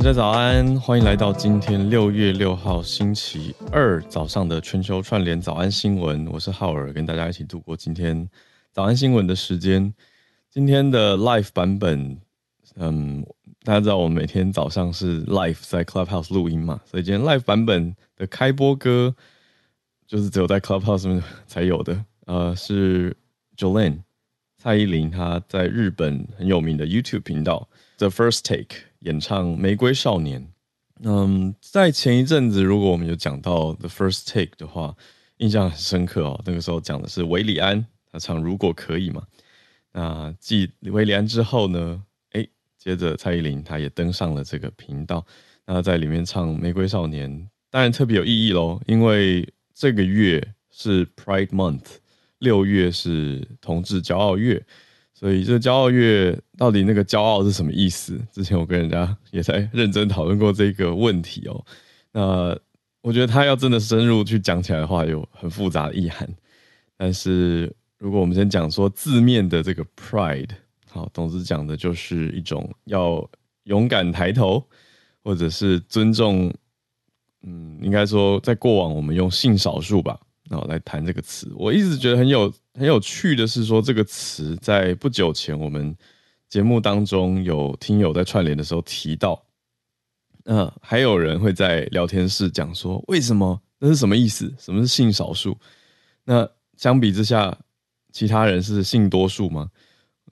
大家早安，欢迎来到今天六月六号星期二早上的全球串联早安新闻。我是浩尔，跟大家一起度过今天早安新闻的时间。今天的 live 版本，嗯，大家知道我们每天早上是 live 在 Clubhouse 录音嘛，所以今天 live 版本的开播歌就是只有在 Clubhouse 上面才有的，呃，是 Jolin 蔡依林她在日本很有名的 YouTube 频道 The First Take。演唱《玫瑰少年》。嗯，在前一阵子，如果我们有讲到《The First Take》的话，印象很深刻哦。那个时候讲的是韦礼安，他唱《如果可以》嘛。那继韦礼安之后呢？哎，接着蔡依林，她也登上了这个频道。那在里面唱《玫瑰少年》，当然特别有意义喽，因为这个月是 Pride Month，六月是同志骄傲月。所以这骄傲月到底那个骄傲是什么意思？之前我跟人家也在认真讨论过这个问题哦。那我觉得他要真的深入去讲起来的话，有很复杂的意涵。但是如果我们先讲说字面的这个 pride，好，总之讲的就是一种要勇敢抬头，或者是尊重。嗯，应该说在过往我们用性少数吧。然后来谈这个词，我一直觉得很有很有趣的是说，这个词在不久前我们节目当中有听友在串联的时候提到，嗯，还有人会在聊天室讲说，为什么？那是什么意思？什么是性少数？那相比之下，其他人是性多数吗？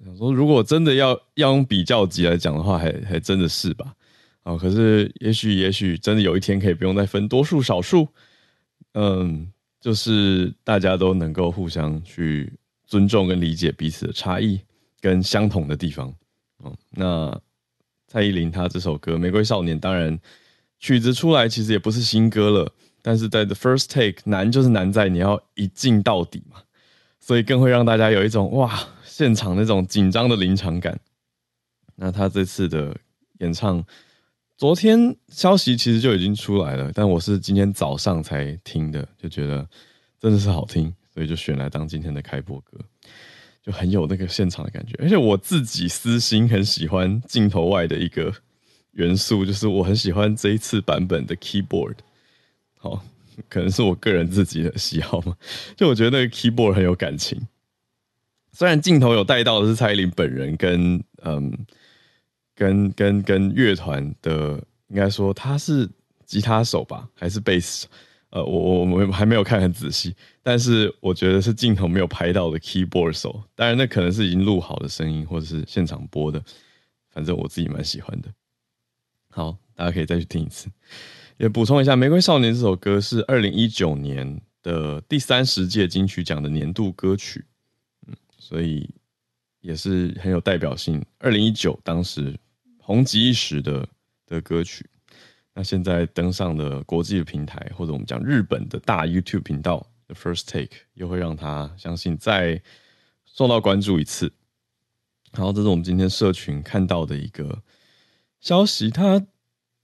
我想说，如果真的要要用比较级来讲的话，还还真的是吧。啊，可是也许也许真的有一天可以不用再分多数少数，嗯。就是大家都能够互相去尊重跟理解彼此的差异跟相同的地方。哦，那蔡依林她这首歌《玫瑰少年》，当然曲子出来其实也不是新歌了，但是在 The First Take 难就是难在你要一镜到底嘛，所以更会让大家有一种哇，现场那种紧张的临场感。那他这次的演唱。昨天消息其实就已经出来了，但我是今天早上才听的，就觉得真的是好听，所以就选来当今天的开播歌，就很有那个现场的感觉。而且我自己私心很喜欢镜头外的一个元素，就是我很喜欢这一次版本的 keyboard。好，可能是我个人自己的喜好嘛，就我觉得那个 keyboard 很有感情。虽然镜头有带到的是蔡依林本人跟嗯。跟跟跟乐团的，应该说他是吉他手吧，还是贝斯？呃，我我我还没有看很仔细，但是我觉得是镜头没有拍到的 keyboard 手。当然，那可能是已经录好的声音，或者是现场播的。反正我自己蛮喜欢的。好，大家可以再去听一次。也补充一下，《玫瑰少年》这首歌是二零一九年的第三十届金曲奖的年度歌曲。嗯，所以也是很有代表性。二零一九当时。红极一时的的歌曲，那现在登上了国际的平台，或者我们讲日本的大 YouTube 频道的 First Take，又会让他相信再受到关注一次。然后，这是我们今天社群看到的一个消息，它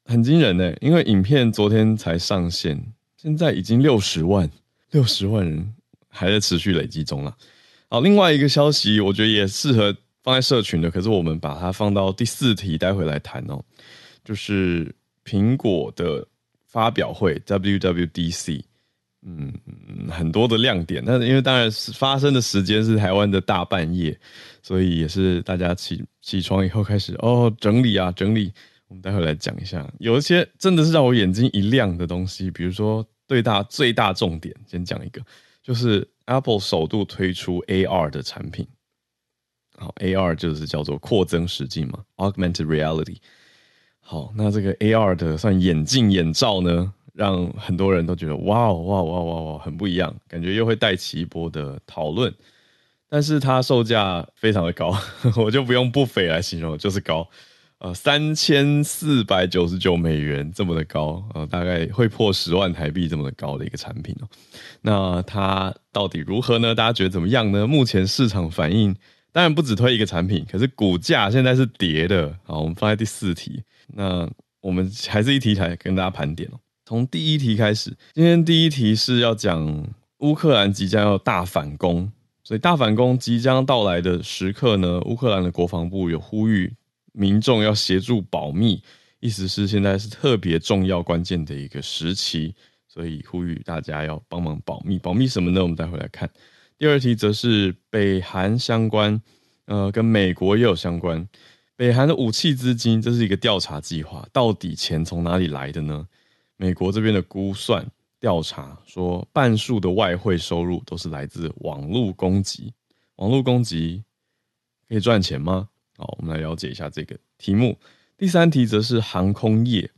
很惊人呢，因为影片昨天才上线，现在已经六十万，六十万人还在持续累积中了。好，另外一个消息，我觉得也适合。放在社群的，可是我们把它放到第四题，待会来谈哦。就是苹果的发表会 WWDC，嗯，很多的亮点。那因为当然是发生的时间是台湾的大半夜，所以也是大家起起床以后开始哦整理啊整理。我们待会来讲一下，有一些真的是让我眼睛一亮的东西，比如说最大最大重点，先讲一个，就是 Apple 首度推出 AR 的产品。好，AR 就是叫做扩增实境嘛，Augmented Reality。好，那这个 AR 的算眼镜眼罩呢，让很多人都觉得哇哇哇哇哇很不一样，感觉又会带起一波的讨论。但是它售价非常的高，我就不用不菲来形容，就是高，呃，三千四百九十九美元这么的高，呃，大概会破十万台币这么的高的一个产品哦。那它到底如何呢？大家觉得怎么样呢？目前市场反应。当然不只推一个产品，可是股价现在是跌的。好，我们放在第四题。那我们还是一题来跟大家盘点哦。从第一题开始，今天第一题是要讲乌克兰即将要大反攻，所以大反攻即将到来的时刻呢，乌克兰的国防部有呼吁民众要协助保密，意思是现在是特别重要关键的一个时期，所以呼吁大家要帮忙保密。保密什么呢？我们待会来看。第二题则是北韩相关，呃，跟美国也有相关。北韩的武器资金，这是一个调查计划，到底钱从哪里来的呢？美国这边的估算调查说，半数的外汇收入都是来自网络攻击。网络攻击可以赚钱吗？好，我们来了解一下这个题目。第三题则是航空业。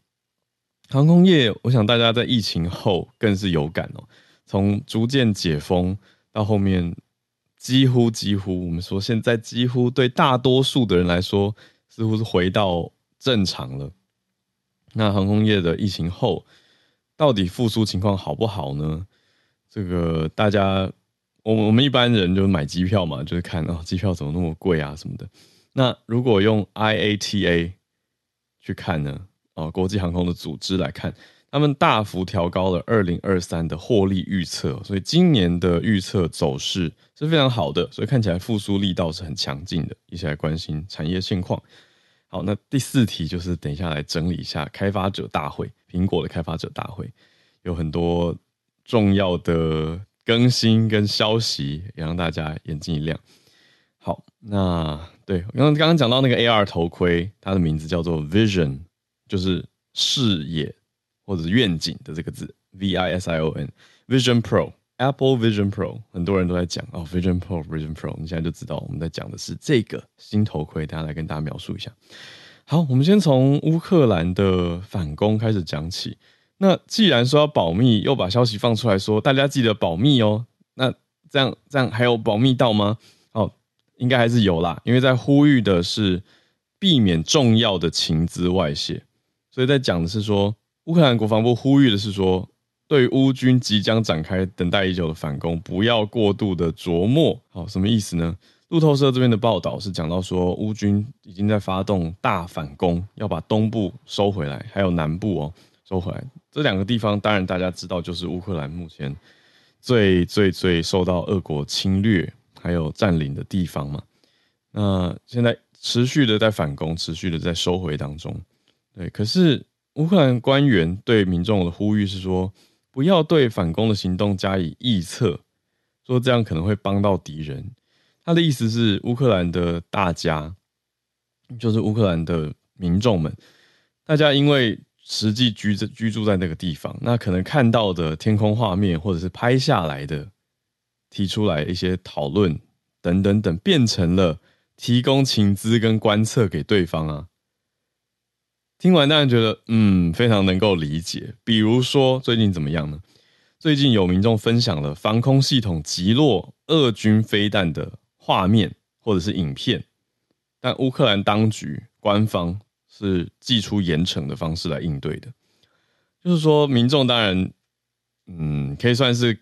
航空业，我想大家在疫情后更是有感哦。从逐渐解封到后面，几乎几乎，我们说现在几乎对大多数的人来说，似乎是回到正常了。那航空业的疫情后，到底复苏情况好不好呢？这个大家。我我们一般人就买机票嘛，就是看哦，机票怎么那么贵啊什么的。那如果用 IATA 去看呢？哦，国际航空的组织来看，他们大幅调高了二零二三的获利预测，所以今年的预测走势是非常好的，所以看起来复苏力道是很强劲的。一起来关心产业现况。好，那第四题就是等一下来整理一下开发者大会，苹果的开发者大会有很多重要的。更新跟消息也让大家眼睛一亮。好，那对，刚刚刚讲到那个 AR 头盔，它的名字叫做 Vision，就是视野或者是愿景的这个字，V I S I O N，Vision Pro，Apple Vision Pro，很多人都在讲哦，Vision Pro，Vision Pro，你现在就知道我们在讲的是这个新头盔，大家来跟大家描述一下。好，我们先从乌克兰的反攻开始讲起。那既然说要保密，又把消息放出来说大家记得保密哦，那这样这样还有保密到吗？哦，应该还是有啦，因为在呼吁的是避免重要的情资外泄，所以在讲的是说，乌克兰国防部呼吁的是说，对乌军即将展开等待已久的反攻，不要过度的琢磨。好，什么意思呢？路透社这边的报道是讲到说，乌军已经在发动大反攻，要把东部收回来，还有南部哦。收回来，这两个地方当然大家知道，就是乌克兰目前最最最受到俄国侵略还有占领的地方嘛。那现在持续的在反攻，持续的在收回当中。对，可是乌克兰官员对民众的呼吁是说，不要对反攻的行动加以臆测，说这样可能会帮到敌人。他的意思是，乌克兰的大家，就是乌克兰的民众们，大家因为。实际居住居住在那个地方，那可能看到的天空画面，或者是拍下来的，提出来一些讨论等等等，变成了提供情资跟观测给对方啊。听完当然觉得，嗯，非常能够理解。比如说最近怎么样呢？最近有民众分享了防空系统击落俄军飞弹的画面或者是影片，但乌克兰当局官方。是祭出严惩的方式来应对的，就是说民众当然，嗯，可以算是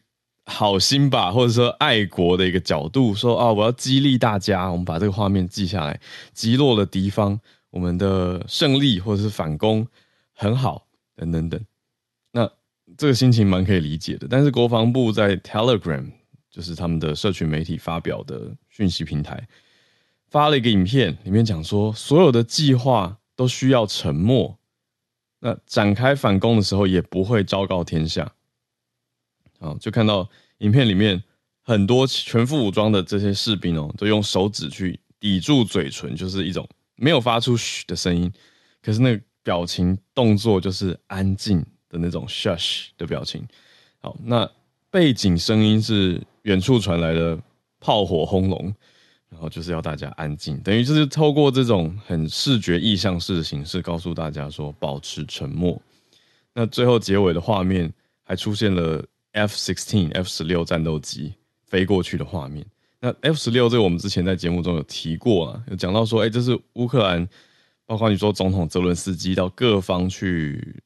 好心吧，或者说爱国的一个角度，说啊，我要激励大家，我们把这个画面记下来，击落了敌方，我们的胜利或者是反攻很好，等等等。那这个心情蛮可以理解的，但是国防部在 Telegram，就是他们的社群媒体发表的讯息平台，发了一个影片，里面讲说所有的计划。都需要沉默。那展开反攻的时候，也不会昭告天下。好，就看到影片里面很多全副武装的这些士兵哦，都用手指去抵住嘴唇，就是一种没有发出嘘的声音。可是那个表情动作就是安静的那种 shush 的表情。好，那背景声音是远处传来的炮火轰隆。然后就是要大家安静，等于就是透过这种很视觉意象式的形式，告诉大家说保持沉默。那最后结尾的画面还出现了 F-16、F-16 战斗机飞过去的画面。那 F-16 这个我们之前在节目中有提过啊，有讲到说，哎，这是乌克兰，包括你说总统泽伦斯基到各方去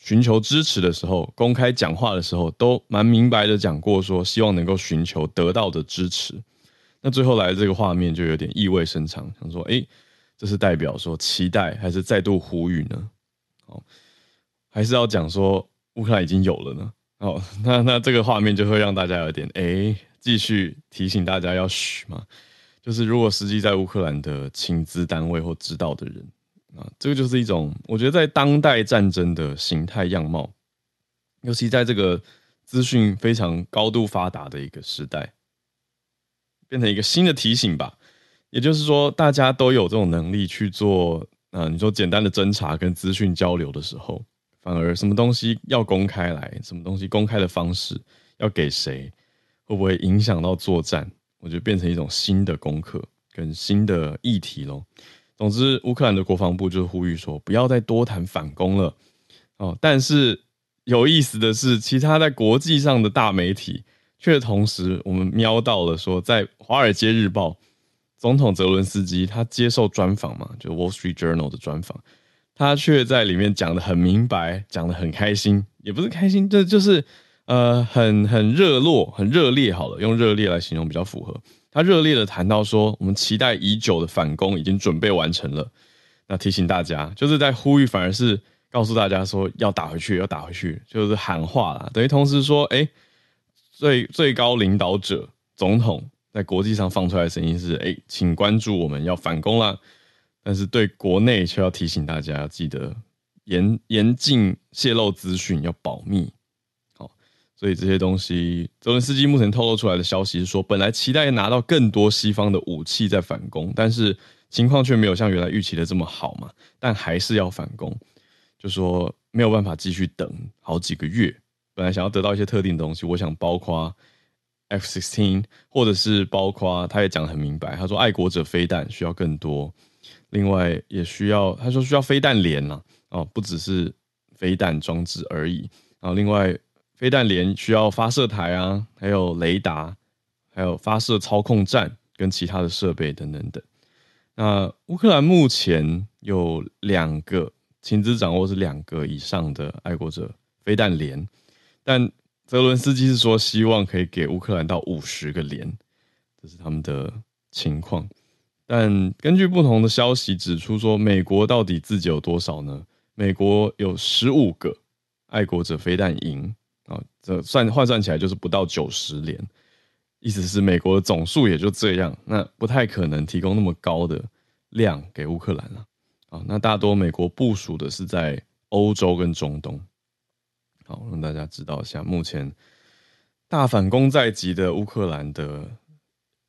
寻求支持的时候，公开讲话的时候，都蛮明白的讲过，说希望能够寻求得到的支持。那最后来的这个画面就有点意味深长，想说，哎，这是代表说期待，还是再度呼吁呢？哦，还是要讲说乌克兰已经有了呢？哦，那那这个画面就会让大家有点，哎，继续提醒大家要嘘嘛。就是如果实际在乌克兰的情资单位或知道的人，啊，这个就是一种我觉得在当代战争的形态样貌，尤其在这个资讯非常高度发达的一个时代，变成一个新的提醒吧。也就是说，大家都有这种能力去做，啊，你说简单的侦查跟资讯交流的时候，反而什么东西要公开来，什么东西公开的方式要给谁，会不会影响到作战？我觉得变成一种新的功课跟新的议题喽。总之，乌克兰的国防部就呼吁说，不要再多谈反攻了哦。但是有意思的是，其他在国际上的大媒体却同时，我们瞄到了说，在《华尔街日报》，总统泽伦斯基他接受专访嘛，就《Wall Street Journal》的专访，他却在里面讲得很明白，讲得很开心，也不是开心，这就是呃，很很热络、很热烈。好了，用热烈来形容比较符合。他热烈的谈到说，我们期待已久的反攻已经准备完成了。那提醒大家，就是在呼吁，反而是告诉大家说要打回去，要打回去，就是喊话啦。等于同时说，哎，最最高领导者总统在国际上放出来的声音是，哎，请关注我们要反攻啦。但是对国内却要提醒大家，要记得严严禁泄露资讯，要保密。所以这些东西，泽伦斯基目前透露出来的消息是说，本来期待拿到更多西方的武器在反攻，但是情况却没有像原来预期的这么好嘛。但还是要反攻，就说没有办法继续等好几个月。本来想要得到一些特定的东西，我想包括 F-16，或者是包括他也讲得很明白，他说爱国者飞弹需要更多，另外也需要他说需要飞弹连呐，哦，不只是飞弹装置而已，然后另外。飞弹连需要发射台啊，还有雷达，还有发射操控站跟其他的设备等等等。那乌克兰目前有两个，情资掌握是两个以上的爱国者飞弹连，但泽伦斯基是说希望可以给乌克兰到五十个连，这是他们的情况。但根据不同的消息指出说，美国到底自己有多少呢？美国有十五个爱国者飞弹营。啊，这算换算起来就是不到九十年，意思是美国的总数也就这样，那不太可能提供那么高的量给乌克兰了。啊，那大多美国部署的是在欧洲跟中东。好，让大家知道一下目前大反攻在即的乌克兰的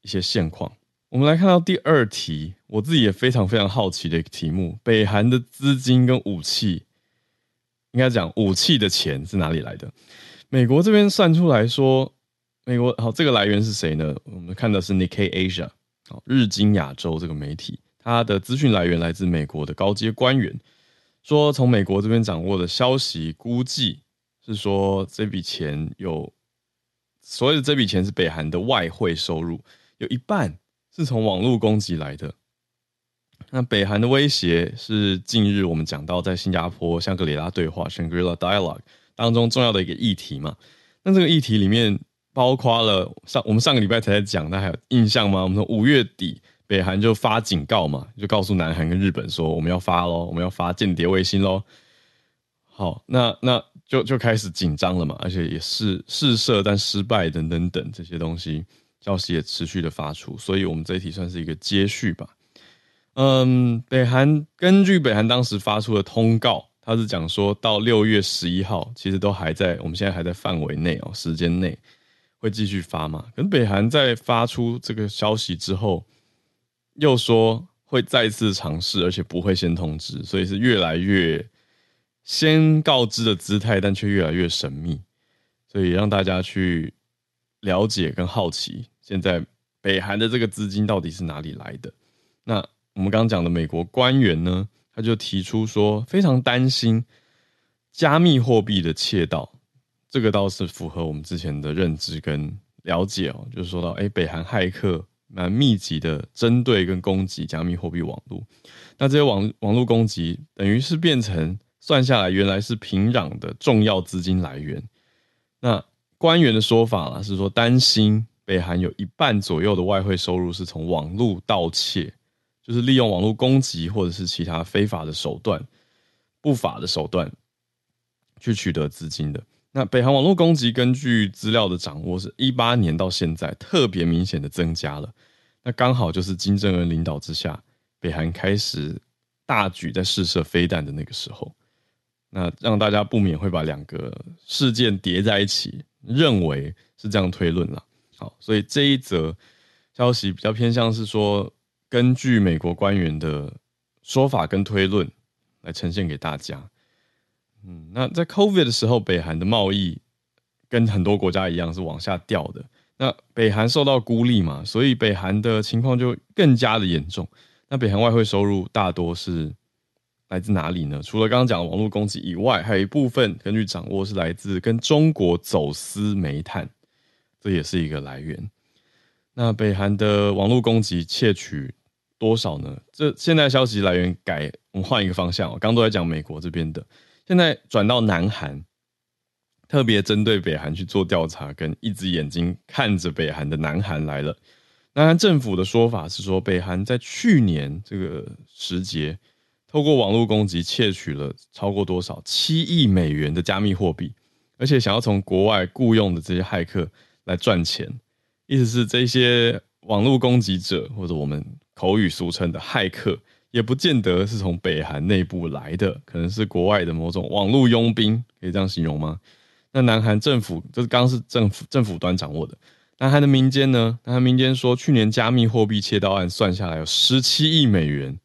一些现况。我们来看到第二题，我自己也非常非常好奇的一个题目：北韩的资金跟武器，应该讲武器的钱是哪里来的？美国这边算出来说，美国好，这个来源是谁呢？我们看的是 Nikkei Asia，好，日经亚洲这个媒体，它的资讯来源来自美国的高阶官员，说从美国这边掌握的消息估计是说，这笔钱有所谓的这笔钱是北韩的外汇收入，有一半是从网络攻击来的。那北韩的威胁是近日我们讲到在新加坡香格里拉对话 （Shangri-La Dialogue）。当中重要的一个议题嘛，那这个议题里面包括了上我们上个礼拜才在讲，大家还有印象吗？我们说五月底北韩就发警告嘛，就告诉南韩跟日本说我们要发喽，我们要发间谍卫星喽。好，那那就就开始紧张了嘛，而且也是试射但失败等等等这些东西，消息也持续的发出，所以我们这一题算是一个接续吧。嗯，北韩根据北韩当时发出的通告。他是讲说到六月十一号，其实都还在，我们现在还在范围内哦，时间内会继续发嘛。可是北韩在发出这个消息之后，又说会再次尝试，而且不会先通知，所以是越来越先告知的姿态，但却越来越神秘，所以让大家去了解跟好奇，现在北韩的这个资金到底是哪里来的？那我们刚刚讲的美国官员呢？他就提出说，非常担心加密货币的窃盗，这个倒是符合我们之前的认知跟了解哦。就是说到，哎，北韩骇客蛮密集的针对跟攻击加密货币网络，那这些网网络攻击等于是变成算下来，原来是平壤的重要资金来源。那官员的说法啦，是说担心北韩有一半左右的外汇收入是从网络盗窃。就是利用网络攻击或者是其他非法的手段、不法的手段去取得资金的。那北韩网络攻击，根据资料的掌握，是一八年到现在特别明显的增加了。那刚好就是金正恩领导之下，北韩开始大举在试射飞弹的那个时候，那让大家不免会把两个事件叠在一起，认为是这样推论了。好，所以这一则消息比较偏向是说，根据美国官员的说法跟推论来呈现给大家。嗯，那在 COVID 的时候，北韩的贸易跟很多国家一样是往下掉的。那北韩受到孤立嘛，所以北韩的情况就更加的严重。那北韩外汇收入大多是来自哪里呢？除了刚刚讲的网络攻击以外，还有一部分根据掌握是来自跟中国走私煤炭，这也是一个来源。那北韩的网络攻击窃取多少呢？这现在消息来源改，我们换一个方向，刚刚都在讲美国这边的。现在转到南韩，特别针对北韩去做调查，跟一只眼睛看着北韩的南韩来了。南韩政府的说法是说，北韩在去年这个时节，透过网络攻击窃取了超过多少七亿美元的加密货币，而且想要从国外雇佣的这些骇客来赚钱。意思是这些网络攻击者，或者我们口语俗称的骇客。也不见得是从北韩内部来的，可能是国外的某种网络佣兵，可以这样形容吗？那南韩政府，这是刚是政府政府端掌握的。南韩的民间呢？南韩民间说，去年加密货币窃盗案算下来有十七亿美元，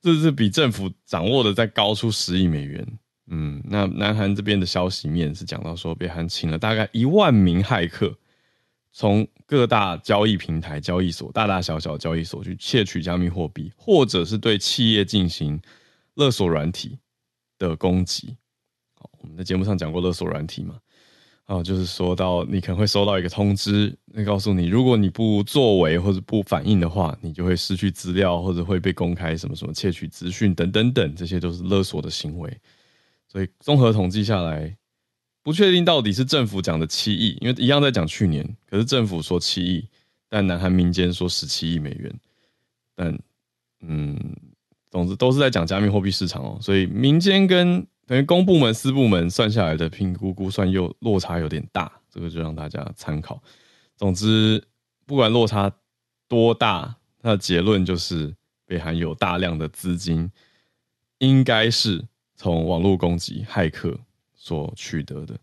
这是比政府掌握的再高出十亿美元。嗯，那南韩这边的消息面是讲到说，北韩请了大概一万名骇客。从各大交易平台、交易所、大大小小交易所去窃取加密货币，或者是对企业进行勒索软体的攻击。好，我们在节目上讲过勒索软体嘛？啊，就是说到你可能会收到一个通知，那告诉你，如果你不作为或者不反应的话，你就会失去资料，或者会被公开什么什么窃取资讯等等等，这些都是勒索的行为。所以综合统计下来。不确定到底是政府讲的七亿，因为一样在讲去年，可是政府说七亿，但南韩民间说十七亿美元，但嗯，总之都是在讲加密货币市场哦，所以民间跟等于公部门、私部门算下来的评估估算又落差有点大，这个就让大家参考。总之，不管落差多大，它的结论就是北韩有大量的资金，应该是从网络攻击、骇客。所取得的，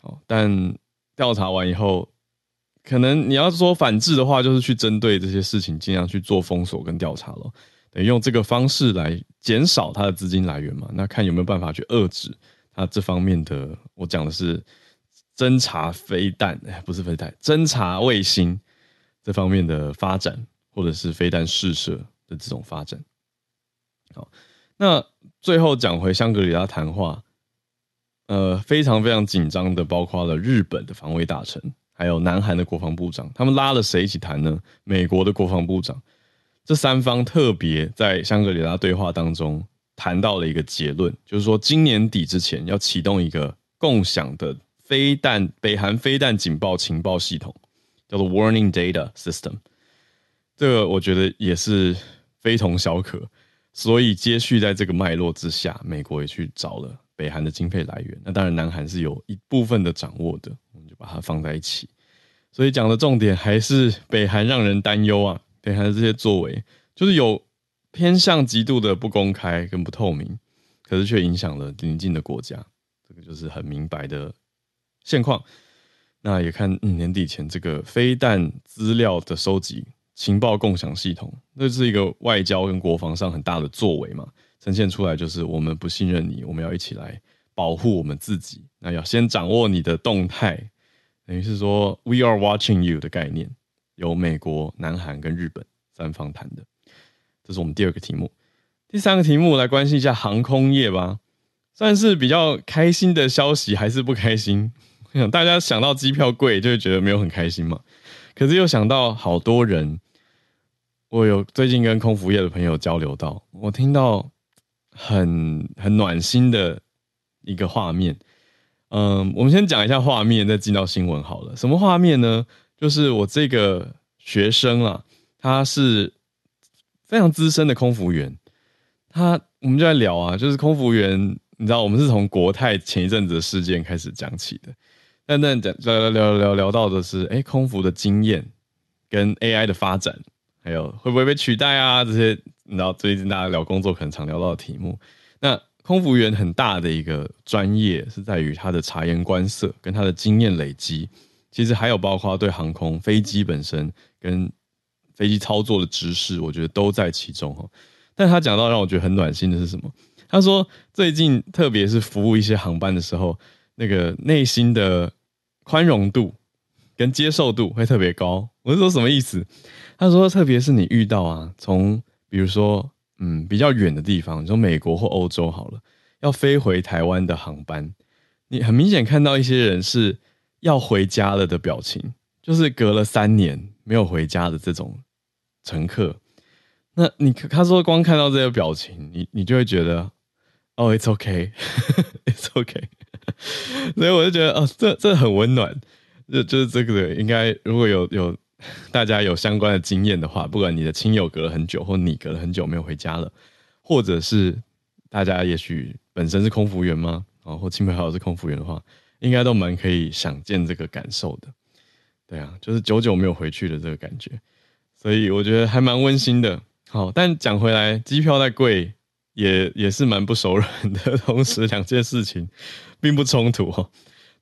哦，但调查完以后，可能你要说反制的话，就是去针对这些事情，尽量去做封锁跟调查了，等于用这个方式来减少它的资金来源嘛。那看有没有办法去遏制它这方面的。我讲的是侦察飞弹，不是飞弹，侦察卫星这方面的发展，或者是飞弹试射的这种发展。好，那最后讲回香格里拉谈话。呃，非常非常紧张的，包括了日本的防卫大臣，还有南韩的国防部长，他们拉了谁一起谈呢？美国的国防部长，这三方特别在香格里拉对话当中谈到了一个结论，就是说今年底之前要启动一个共享的飞弹北韩飞弹警报情报系统，叫做 Warning Data System。这个我觉得也是非同小可，所以接续在这个脉络之下，美国也去找了。北韩的经费来源，那当然南韩是有一部分的掌握的，我们就把它放在一起。所以讲的重点还是北韩让人担忧啊，北韩的这些作为就是有偏向极度的不公开跟不透明，可是却影响了邻近的国家，这个就是很明白的现况。那也看，嗯，年底前这个飞弹资料的收集、情报共享系统，那是一个外交跟国防上很大的作为嘛。呈现出来就是我们不信任你，我们要一起来保护我们自己。那要先掌握你的动态，等于是说 “we are watching you” 的概念，由美国、南韩跟日本三方谈的。这是我们第二个题目。第三个题目来关心一下航空业吧，算是比较开心的消息还是不开心？大家想到机票贵就会觉得没有很开心嘛。可是又想到好多人，我有最近跟空服业的朋友交流到，我听到。很很暖心的一个画面，嗯，我们先讲一下画面，再进到新闻好了。什么画面呢？就是我这个学生啊，他是非常资深的空服员，他我们就在聊啊，就是空服员，你知道，我们是从国泰前一阵子的事件开始讲起的，但但讲聊聊聊聊聊到的是，哎、空服的经验跟 AI 的发展，还有会不会被取代啊，这些你知道最近大家聊工作可能常聊到的题目。那空服员很大的一个专业是在于他的察言观色跟他的经验累积，其实还有包括对航空飞机本身跟飞机操作的知识，我觉得都在其中哈。但他讲到让我觉得很暖心的是什么？他说最近特别是服务一些航班的时候，那个内心的宽容度跟接受度会特别高。我是说什么意思？他说特别是你遇到啊，从比如说。嗯，比较远的地方，你说美国或欧洲好了，要飞回台湾的航班，你很明显看到一些人是要回家了的表情，就是隔了三年没有回家的这种乘客。那你他说光看到这个表情，你你就会觉得，哦，it's okay，it's okay。所以我就觉得，哦，这这很温暖，就就是这个应该如果有有。大家有相关的经验的话，不管你的亲友隔了很久，或你隔了很久没有回家了，或者是大家也许本身是空服员吗？啊，或亲朋好友是空服员的话，应该都蛮可以想见这个感受的。对啊，就是久久没有回去的这个感觉，所以我觉得还蛮温馨的。好，但讲回来，机票再贵，也也是蛮不手软的。同时，两件事情并不冲突哦，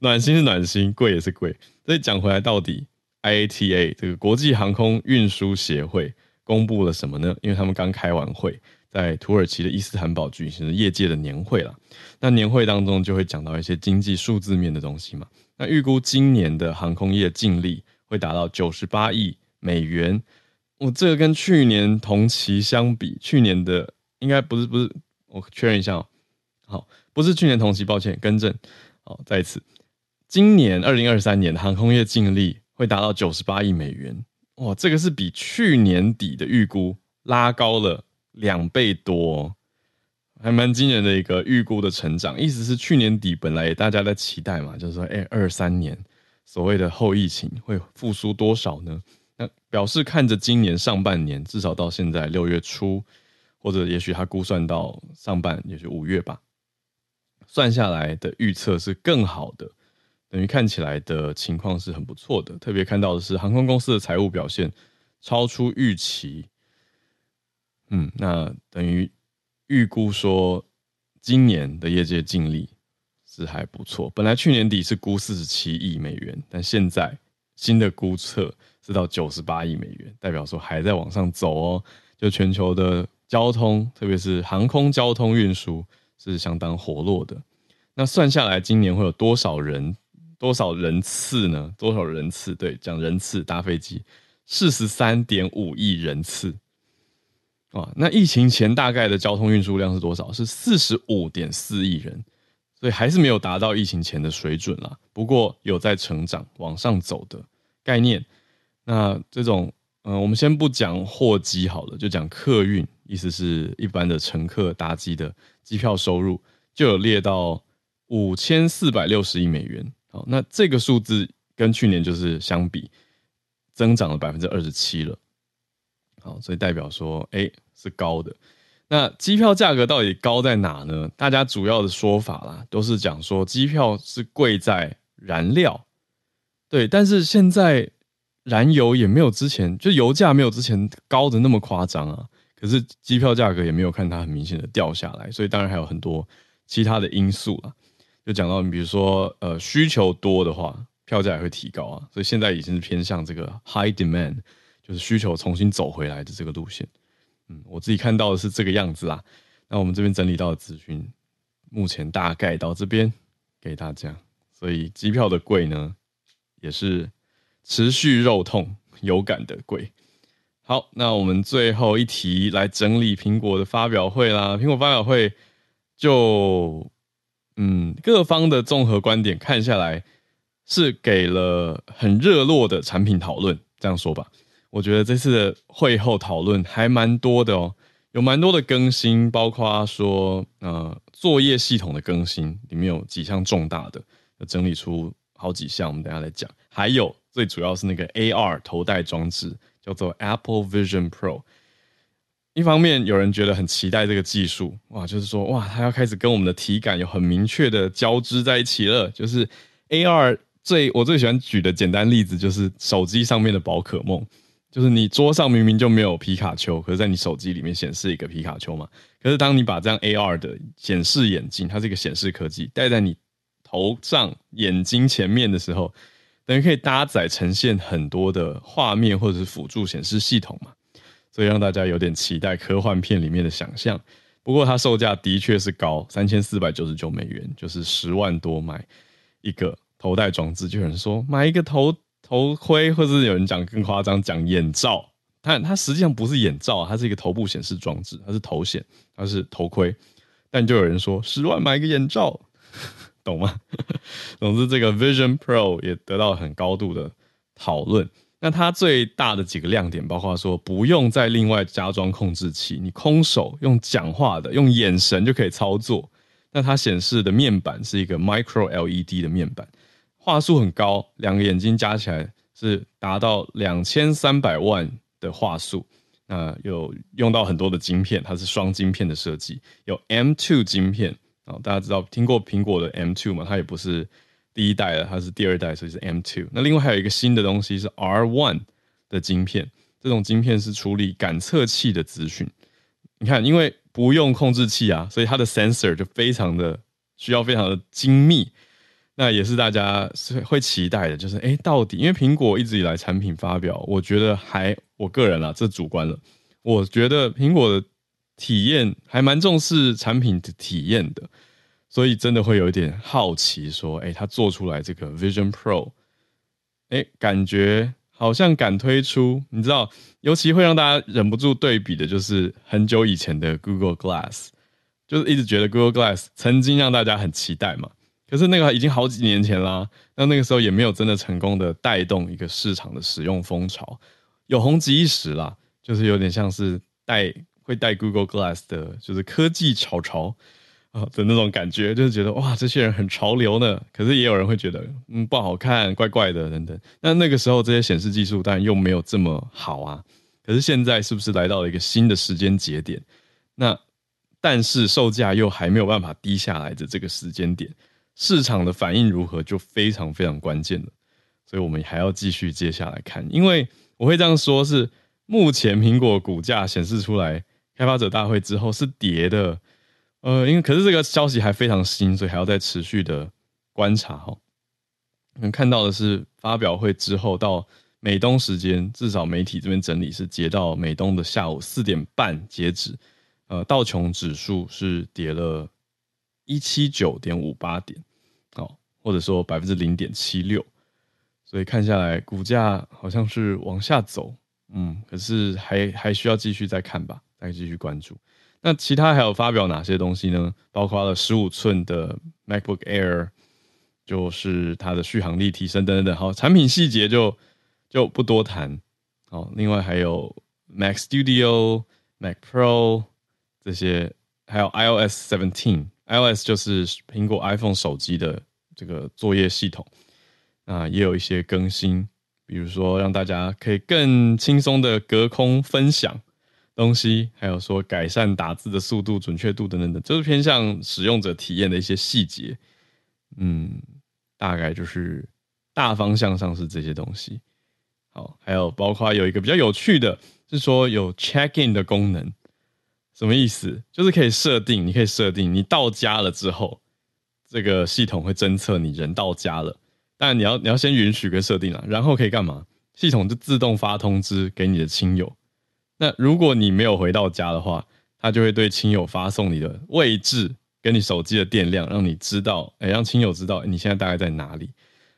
暖心是暖心，贵也是贵。所以讲回来，到底。IATA 这个国际航空运输协会公布了什么呢？因为他们刚开完会，在土耳其的伊斯坦堡举行了业界的年会了。那年会当中就会讲到一些经济数字面的东西嘛。那预估今年的航空业净利会达到九十八亿美元。我这个跟去年同期相比，去年的应该不是不是，我确认一下哦。好，不是去年同期，抱歉，更正。好，再一次，今年二零二三年航空业净利。会达到九十八亿美元，哇，这个是比去年底的预估拉高了两倍多，还蛮惊人的一个预估的成长。意思是去年底本来大家在期待嘛，就是说，哎，二三年所谓的后疫情会复苏多少呢？那表示看着今年上半年，至少到现在六月初，或者也许他估算到上半，也许五月吧，算下来的预测是更好的。等于看起来的情况是很不错的，特别看到的是航空公司的财务表现超出预期。嗯，那等于预估说今年的业界净利是还不错。本来去年底是估四十七亿美元，但现在新的估测是到九十八亿美元，代表说还在往上走哦。就全球的交通，特别是航空交通运输是相当活络的。那算下来，今年会有多少人？多少人次呢？多少人次？对，讲人次搭飞机，四十三点五亿人次。啊，那疫情前大概的交通运输量是多少？是四十五点四亿人，所以还是没有达到疫情前的水准啦。不过有在成长、往上走的概念。那这种，嗯、我们先不讲货机好了，就讲客运，意思是一般的乘客搭机的机票收入就有列到五千四百六十亿美元。好，那这个数字跟去年就是相比增长了百分之二十七了。好，所以代表说，哎，是高的。那机票价格到底高在哪呢？大家主要的说法啦，都是讲说机票是贵在燃料。对，但是现在燃油也没有之前，就油价没有之前高的那么夸张啊。可是机票价格也没有看它很明显的掉下来，所以当然还有很多其他的因素啊。就讲到你，比如说，呃，需求多的话，票价也会提高啊。所以现在已经是偏向这个 high demand，就是需求重新走回来的这个路线。嗯，我自己看到的是这个样子啦。那我们这边整理到的资讯，目前大概到这边给大家。所以机票的贵呢，也是持续肉痛有感的贵。好，那我们最后一题来整理苹果的发表会啦。苹果发表会就。嗯，各方的综合观点看下来，是给了很热络的产品讨论。这样说吧，我觉得这次的会后讨论还蛮多的哦，有蛮多的更新，包括说呃作业系统的更新，里面有几项重大的，整理出好几项，我们等下来讲。还有最主要是那个 AR 头戴装置，叫做 Apple Vision Pro。一方面有人觉得很期待这个技术，哇，就是说哇，它要开始跟我们的体感有很明确的交织在一起了。就是 AR 最我最喜欢举的简单例子就是手机上面的宝可梦，就是你桌上明明就没有皮卡丘，可是在你手机里面显示一个皮卡丘嘛。可是当你把这样 AR 的显示眼镜，它是一个显示科技，戴在你头上眼睛前面的时候，等于可以搭载呈现很多的画面或者是辅助显示系统嘛。所以让大家有点期待科幻片里面的想象。不过它售价的确是高，三千四百九十九美元，就是十万多买一个头戴装置。就有人说买一个头。头盔，或者是有人讲更夸张，讲眼罩，它它实际上不是眼罩，它是一个头部显示装置，它是头显，它是头盔。但就有人说十万买一个眼罩，懂吗？总之，这个 Vision Pro 也得到很高度的讨论。那它最大的几个亮点，包括说不用再另外加装控制器，你空手用讲话的，用眼神就可以操作。那它显示的面板是一个 Micro LED 的面板。画素很高，两个眼睛加起来是达到两千三百万的画素。那有用到很多的晶片，它是双晶片的设计，有 M2 晶片啊。大家知道听过苹果的 M2 吗？它也不是第一代了，它是第二代，所以是 M2。那另外还有一个新的东西是 R1 的晶片，这种晶片是处理感测器的资讯。你看，因为不用控制器啊，所以它的 sensor 就非常的需要非常的精密。那也是大家是会期待的，就是哎，到底因为苹果一直以来产品发表，我觉得还我个人啊，这主观了，我觉得苹果的体验还蛮重视产品的体验的，所以真的会有一点好奇，说，哎，他做出来这个 Vision Pro，哎，感觉好像敢推出，你知道，尤其会让大家忍不住对比的，就是很久以前的 Google Glass，就是一直觉得 Google Glass 曾经让大家很期待嘛。可是那个已经好几年前啦，那那个时候也没有真的成功的带动一个市场的使用风潮，有红极一时啦，就是有点像是带会带 Google Glass 的，就是科技潮潮啊的那种感觉，就是觉得哇，这些人很潮流呢。可是也有人会觉得嗯不好看，怪怪的等等。那那个时候这些显示技术当然又没有这么好啊。可是现在是不是来到了一个新的时间节点？那但是售价又还没有办法低下来的这个时间点。市场的反应如何就非常非常关键了，所以我们还要继续接下来看。因为我会这样说，是目前苹果股价显示出来，开发者大会之后是跌的，呃，因为可是这个消息还非常新，所以还要再持续的观察哈。能看到的是发表会之后到美东时间，至少媒体这边整理是截到美东的下午四点半截止，呃，道琼指数是跌了一七九点五八点。哦或者说百分之零点七六，所以看下来股价好像是往下走，嗯，可是还还需要继续再看吧，再继续关注。那其他还有发表哪些东西呢？包括了十五寸的 MacBook Air，就是它的续航力提升等等等。好，产品细节就就不多谈。好，另外还有 Mac Studio、Mac Pro 这些，还有 iOS 17，iOS 就是苹果 iPhone 手机的。这个作业系统啊，也有一些更新，比如说让大家可以更轻松的隔空分享东西，还有说改善打字的速度、准确度等等等，就是偏向使用者体验的一些细节。嗯，大概就是大方向上是这些东西。好，还有包括有一个比较有趣的，是说有 check in 的功能，什么意思？就是可以设定，你可以设定你到家了之后。这个系统会侦测你人到家了，但你要你要先允许跟设定啊，然后可以干嘛？系统就自动发通知给你的亲友。那如果你没有回到家的话，它就会对亲友发送你的位置跟你手机的电量，让你知道，哎，让亲友知道你现在大概在哪里。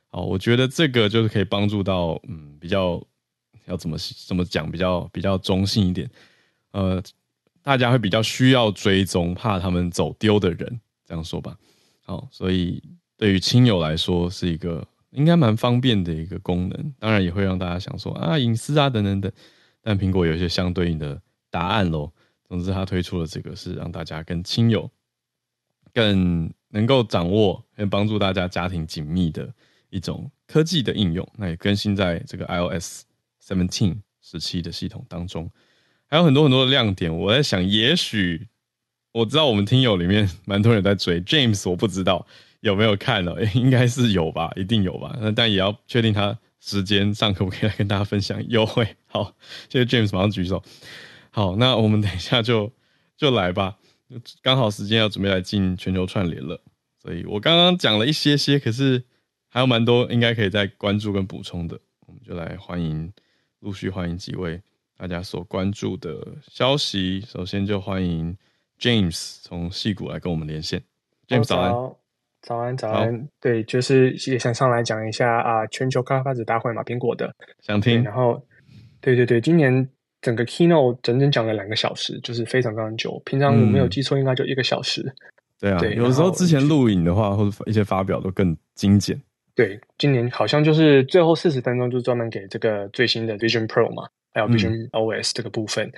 好，我觉得这个就是可以帮助到，嗯，比较要怎么怎么讲，比较比较中性一点。呃，大家会比较需要追踪，怕他们走丢的人，这样说吧。好，所以对于亲友来说是一个应该蛮方便的一个功能，当然也会让大家想说啊，隐私啊等等等，但苹果有一些相对应的答案喽。总之，它推出了这个是让大家跟亲友更能够掌握，跟帮助大家家庭紧密的一种科技的应用。那也更新在这个 iOS 17十七的系统当中，还有很多很多的亮点。我在想，也许。我知道我们听友里面蛮多人在追 James，我不知道有没有看了，应该是有吧，一定有吧。那但也要确定他时间上可不可以来跟大家分享优惠？好，谢谢 James 马上举手。好，那我们等一下就就来吧，刚好时间要准备来进全球串联了，所以我刚刚讲了一些些，可是还有蛮多应该可以再关注跟补充的，我们就来欢迎陆续欢迎几位大家所关注的消息。首先就欢迎 James 从矽谷来跟我们连线，James 早安。早安，早安。对，就是也想上来讲一下啊，全球开发者大会嘛，苹果的。想听。然后，对对对，今年整个 keynote 整整讲了两个小时，就是非常非常久。平常我没有记错，应该就一个小时。嗯、对啊，对，有时候之前录影的话，或者一些发表都更精简。对，今年好像就是最后四十分钟就专门给这个最新的 Vision Pro 嘛，还有 Vision OS 这个部分。嗯、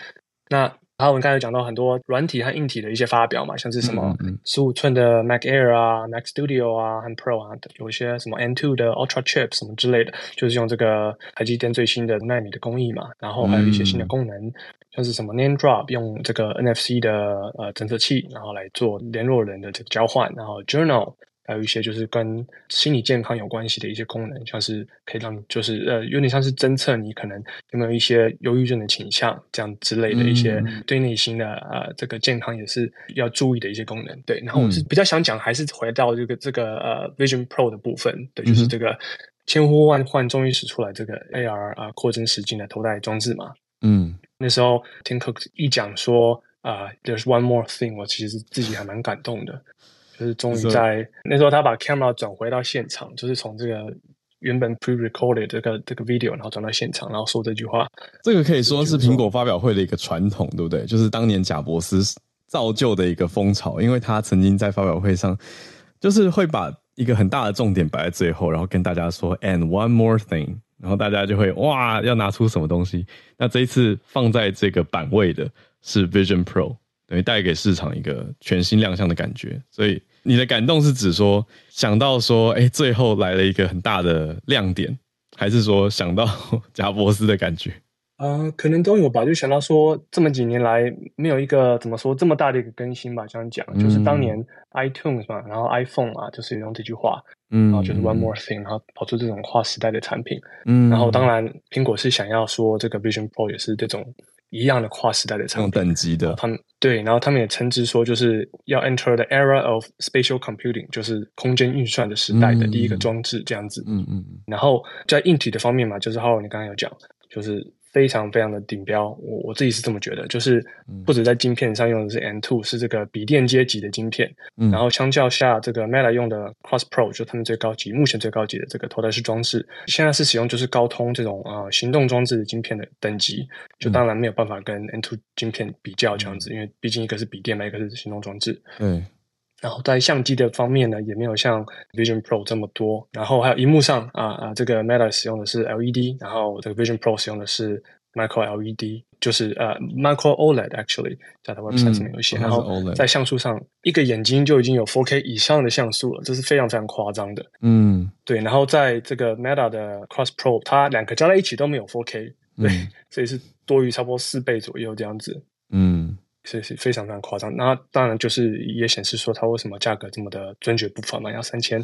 那然后我们刚才讲到很多软体和硬体的一些发表嘛，像是什么十五寸的 Mac Air 啊、Mac Studio 啊和 Pro 啊，有一些什么 N2 的 Ultra Chip 什么之类的，就是用这个台积电最新的纳米的工艺嘛。然后还有一些新的功能，嗯、像是什么 Name Drop 用这个 NFC 的呃侦测器，然后来做联络人的这个交换，然后 Journal。还有一些就是跟心理健康有关系的一些功能，像是可以让你就是呃有点像是侦测你可能有没有一些忧郁症的倾向这样之类的一些对内心的呃这个健康也是要注意的一些功能。对，然后我是比较想讲还是回到这个这个呃 Vision Pro 的部分，对，就是这个千呼万唤终于使出来这个 AR 啊扩增实境的头戴装置嘛。嗯，那时候听 Cook 一讲说啊、呃、There's one more thing，我其实自己还蛮感动的。就是终于在那时候，他把 camera 转回到现场，就是从这个原本 pre-recorded 这个这个 video，然后转到现场，然后说这句话。这个可以说是苹果发表会的一个传统，对不对？就是当年贾伯斯造就的一个风潮，因为他曾经在发表会上，就是会把一个很大的重点摆在最后，然后跟大家说 “and one more thing”，然后大家就会哇，要拿出什么东西？那这一次放在这个版位的是 Vision Pro。等于带给市场一个全新亮相的感觉，所以你的感动是指说想到说，哎，最后来了一个很大的亮点，还是说想到 贾伯斯的感觉？呃，可能都有吧。就想到说，这么几年来没有一个怎么说这么大的一个更新吧。这样讲，就是当年 iTunes 嘛，然后 iPhone 啊，就是用这句话，嗯，然后就是 One More Thing，然后跑出这种划时代的产品，嗯，然后当然苹果是想要说这个 Vision Pro 也是这种。一样的跨时代的产品，等级的，他们对，然后他们也称之说，就是要 enter the era of spatial computing，就是空间运算的时代的第一个装置这样子。嗯嗯，嗯，嗯。然后在硬体的方面嘛，就是浩尔你刚刚有讲，就是。非常非常的顶标，我我自己是这么觉得，就是不止在晶片上用的是 N two 是这个笔电阶级的晶片，嗯，然后相较下，这个 Meta 用的 Cross Pro 就他们最高级，目前最高级的这个头戴式装置，现在是使用就是高通这种啊、呃、行动装置的晶片的等级，就当然没有办法跟 N two 晶片比较这样子，嗯、因为毕竟一个是笔电嘛，一个是行动装置，嗯。然后在相机的方面呢，也没有像 Vision Pro 这么多。然后还有荧幕上啊啊，这个 Meta 使用的是 LED，然后这个 Vision Pro 使用的是 Micro LED，就是呃 Micro OLED actually，在它 website 上面有写。嗯、然后在像素上，一个眼睛就已经有 4K 以上的像素了，这是非常非常夸张的。嗯，对。然后在这个 Meta 的 Cross Pro，它两个加在一起都没有 4K，对，嗯、所以是多于差不多四倍左右这样子。嗯。是是非常非常夸张，那当然就是也显示说它为什么价格这么的尊爵不凡嘛，要三千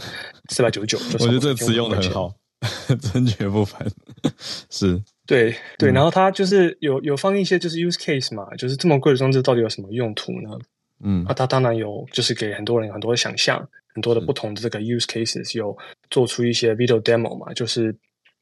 四百九十九。我觉得这个词用的很好，尊爵不凡，是对对。然后它就是有有放一些就是 use case 嘛，就是这么贵的装置到底有什么用途呢？嗯，那它当然有，就是给很多人很多的想象，很多的不同的这个 use cases，有做出一些 video demo 嘛，就是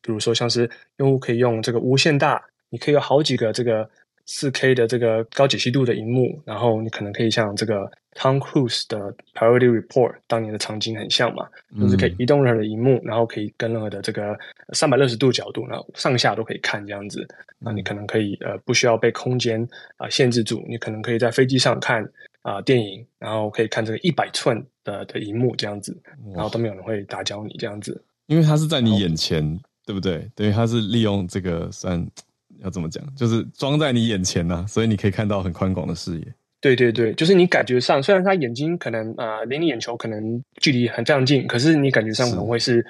比如说像是用户可以用这个无限大，你可以有好几个这个。四 K 的这个高解析度的荧幕，然后你可能可以像这个 Tom Cruise 的 Priority Report 当年的场景很像嘛，嗯、就是可以移动任何的荧幕，然后可以跟任何的这个三百六十度角度，然后上下都可以看这样子。那你可能可以呃不需要被空间啊、呃、限制住，你可能可以在飞机上看啊、呃、电影，然后可以看这个一百寸的的荧幕这样子，然后都没有人会打搅你这样子，因为它是在你眼前，对不对？等于，它是利用这个算。要怎么讲？就是装在你眼前呐、啊，所以你可以看到很宽广的视野。对对对，就是你感觉上，虽然他眼睛可能啊、呃，离你眼球可能距离很非常近，可是你感觉上可能会是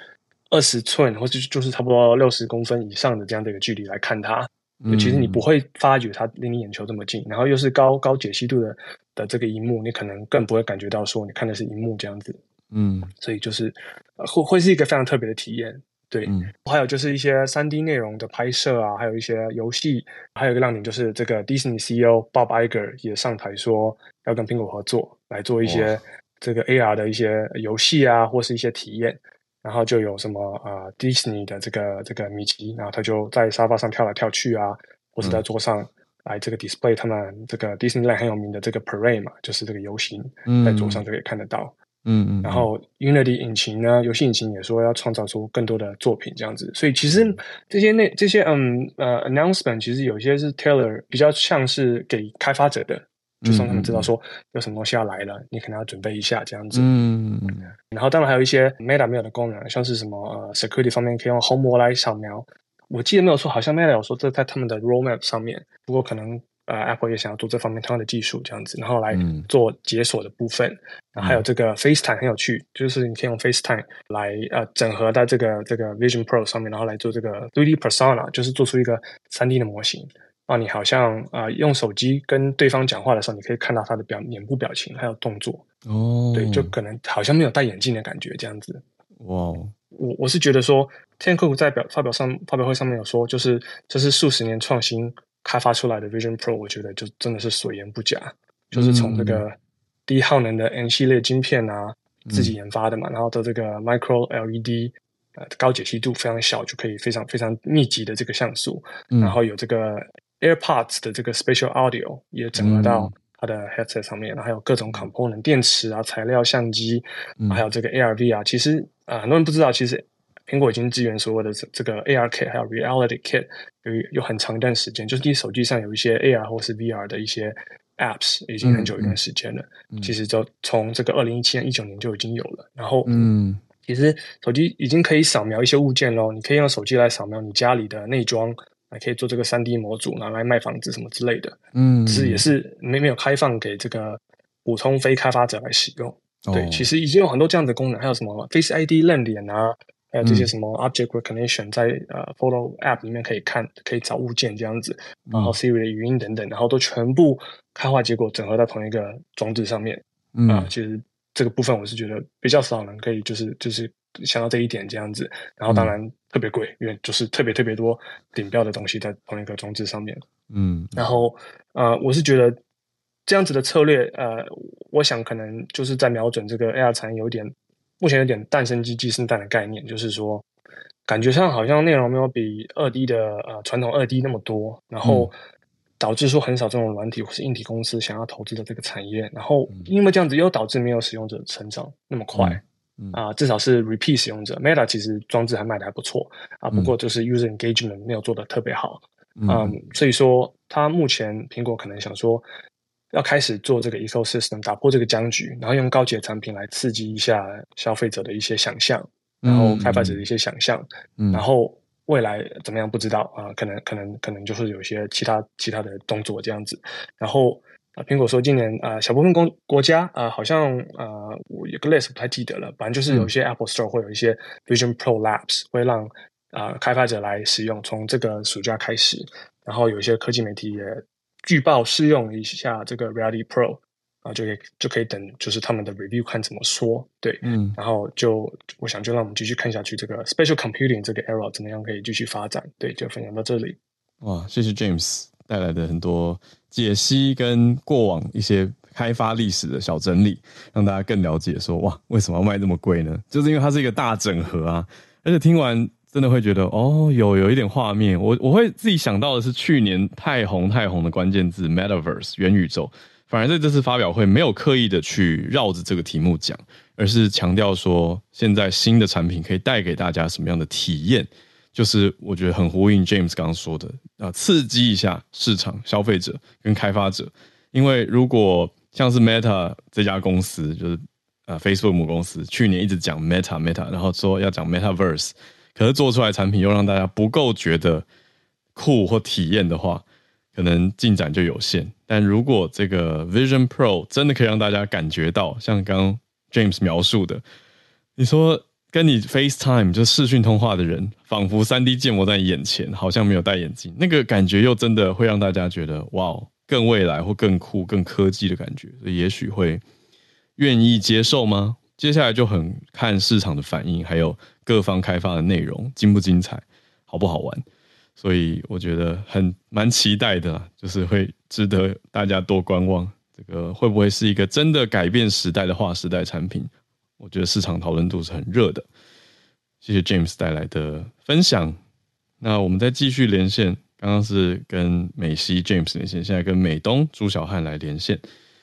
二十寸，或者就是差不多六十公分以上的这样的一个距离来看它。嗯，其实你不会发觉它离你眼球这么近，然后又是高高解析度的的这个荧幕，你可能更不会感觉到说你看的是荧幕这样子。嗯，所以就是会会是一个非常特别的体验。对，嗯、还有就是一些三 D 内容的拍摄啊，还有一些游戏，还有一个亮点就是这个 Disney CEO Bob Iger 也上台说要跟苹果合作来做一些这个 AR 的一些游戏啊，或是一些体验。然后就有什么呃 Disney 的这个这个米奇，然后他就在沙发上跳来跳去啊，或者在桌上来这个 display 他们这个 Disneyland 很有名的这个 parade 嘛，就是这个游行，在桌上就可以看得到。嗯嗯嗯。然后 Unity 引擎呢，游戏引擎也说要创造出更多的作品这样子，所以其实这些那这些嗯呃 announcement 其实有些是 Taylor 比较像是给开发者的。就让他们知道说有什么东西要来了，嗯、你可能要准备一下这样子。嗯，然后当然还有一些 Meta 没有的功能，像是什么呃 security 方面可以用虹膜来扫描。我记得没有说，好像 Meta 有说这在他们的 roadmap 上面。不过可能呃 Apple 也想要做这方面同样的技术这样子，然后来做解锁的部分。嗯、然后还有这个 FaceTime 很有趣，就是你可以用 FaceTime 来呃整合到这个这个 Vision Pro 上面，然后来做这个 3D Persona，就是做出一个 3D 的模型。啊，你好像啊、呃，用手机跟对方讲话的时候，你可以看到他的表脸部表情还有动作哦。对，就可能好像没有戴眼镜的感觉这样子。哇，我我是觉得说，Tim Cook 在表发表上发表会上面有说，就是这是数十年创新开发出来的 Vision Pro，我觉得就真的是所言不假。就是从这个低耗能的 N 系列晶片啊，自己研发的嘛，嗯、然后到这个 Micro LED，呃，高解析度非常小，就可以非常非常密集的这个像素，嗯、然后有这个。AirPods 的这个 Spatial Audio 也整合到它的 headset 上面，嗯、然后还有各种 component 电池啊、材料、相机，嗯、还有这个 ARV 啊。其实啊、呃，很多人不知道，其实苹果已经支援所有的这个 AR kit 还有 Reality Kit 有有很长一段时间，就是你手机上有一些 AR 或是 VR 的一些 apps，已经很久一段时间了。嗯嗯、其实就从这个二零一七年、一九年就已经有了。然后，嗯，其实手机已经可以扫描一些物件喽。你可以用手机来扫描你家里的内装。还可以做这个三 D 模组，拿来卖房子什么之类的。嗯，只是也是没没有开放给这个普通非开发者来使用。哦、对，其实已经有很多这样的功能，还有什么 Face ID 认脸啊，还有这些什么 Object Recognition 在、嗯、呃 Photo App 里面可以看，可以找物件这样子。然后 Siri 的语音等等，然后都全部开发结果整合到同一个装置上面。嗯，啊，其实这个部分我是觉得比较少人可以就是就是。想到这一点这样子，然后当然特别贵，嗯、因为就是特别特别多顶标的东西在同一个装置上面。嗯，然后呃，我是觉得这样子的策略，呃，我想可能就是在瞄准这个 AR 产业有点，目前有点蛋生鸡鸡生蛋的概念，就是说感觉上好像内容没有比二 D 的呃传统二 D 那么多，然后导致说很少这种软体或是硬体公司想要投资的这个产业，然后因为这样子又导致没有使用者成长那么快。嗯。啊，至少是 repeat 使用者，Meta 其实装置还卖的还不错啊，不过就是 user engagement 没有做的特别好，嗯，嗯，所以说它目前苹果可能想说要开始做这个 ecosystem，打破这个僵局，然后用高级的产品来刺激一下消费者的一些想象，然后开发者的一些想象，嗯，然后未来怎么样不知道啊，可能可能可能就是有一些其他其他的动作这样子，然后。苹果说，今年啊、呃，小部分国国家啊、呃，好像啊，我有个 list 不太记得了。反正就是有一些 Apple Store 会有一些 Vision Pro Labs 会让啊、呃、开发者来使用，从这个暑假开始。然后有一些科技媒体也据报试用一下这个 Reality Pro 啊，就可以就可以等就是他们的 review 看怎么说。对，嗯，然后就我想就让我们继续看下去，这个 Special Computing 这个 era 怎么样可以继续发展。对，就分享到这里。哇，谢谢 James 带来的很多。解析跟过往一些开发历史的小整理，让大家更了解说哇，为什么要卖这么贵呢？就是因为它是一个大整合啊，而且听完真的会觉得哦，有有一点画面。我我会自己想到的是去年太红太红的关键字 Metaverse 元宇宙，反而在这次发表会没有刻意的去绕着这个题目讲，而是强调说现在新的产品可以带给大家什么样的体验。就是我觉得很呼应 James 刚刚说的啊，刺激一下市场、消费者跟开发者。因为如果像是 Meta 这家公司，就是呃 Facebook 母公司，去年一直讲 Meta Meta，然后说要讲 Metaverse，可是做出来产品又让大家不够觉得酷或体验的话，可能进展就有限。但如果这个 Vision Pro 真的可以让大家感觉到，像刚 James 描述的，你说。跟你 FaceTime 就视讯通话的人，仿佛 3D 建模在眼前，好像没有戴眼镜，那个感觉又真的会让大家觉得哇，更未来或更酷、更科技的感觉，也许会愿意接受吗？接下来就很看市场的反应，还有各方开发的内容精不精彩，好不好玩。所以我觉得很蛮期待的，就是会值得大家多观望。这个会不会是一个真的改变时代的划时代产品？我觉得市场讨论度是很热的。谢谢 James 带来的分享。那我们再继续连线，刚刚是跟美西 James 连线，现在跟美东朱小汉来连线。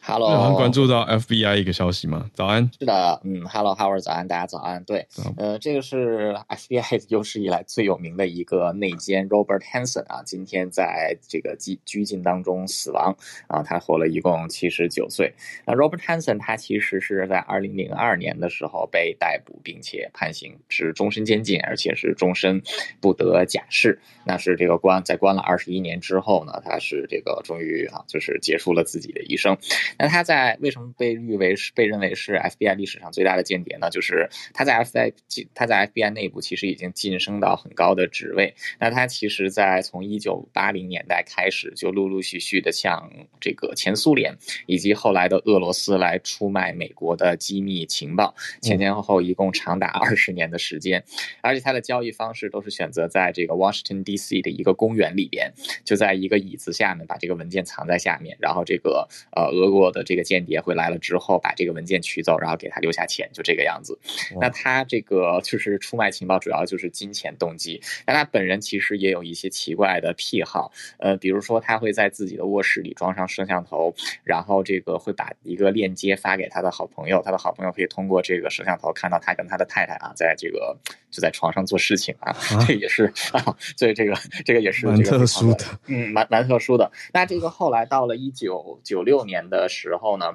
Hello，有人关注到 FBI 一个消息吗？早安。是的，嗯，Hello，Howard，早安，大家早安。对，呃，这个是 FBI 有史以来最有名的一个内奸 Robert Hanssen 啊，今天在这个拘拘禁当中死亡啊，他活了一共七十九岁。那 Robert Hanssen 他其实是在二零零二年的时候被逮捕，并且判刑是终身监禁，而且是终身不得假释。那是这个关在关了二十一年之后呢，他是这个终于啊，就是结束了自己的一生。那他在为什么被誉为是被认为是 FBI 历史上最大的间谍呢？就是他在 FBI 他在 FBI 内部其实已经晋升到很高的职位。那他其实，在从一九八零年代开始，就陆陆续续的向这个前苏联以及后来的俄罗斯来出卖美国的机密情报，前前后后一共长达二十年的时间。而且他的交易方式都是选择在这个 Washington D.C. 的一个公园里边，就在一个椅子下面把这个文件藏在下面，然后这个呃俄国的这个间谍会来了之后，把这个文件取走，然后给他留下钱，就这个样子。那他这个就是出卖情报，主要就是金钱动机。那他本人其实也有一些奇怪的癖好，呃，比如说他会在自己的卧室里装上摄像头，然后这个会把一个链接发给他的好朋友，他的好朋友可以通过这个摄像头看到他跟他的太太啊，在这个就在床上做事情啊，啊这也是啊，所以这个这个也是这个蛮特殊的，嗯，蛮蛮特殊的。那这个后来到了一九九六年的时候呢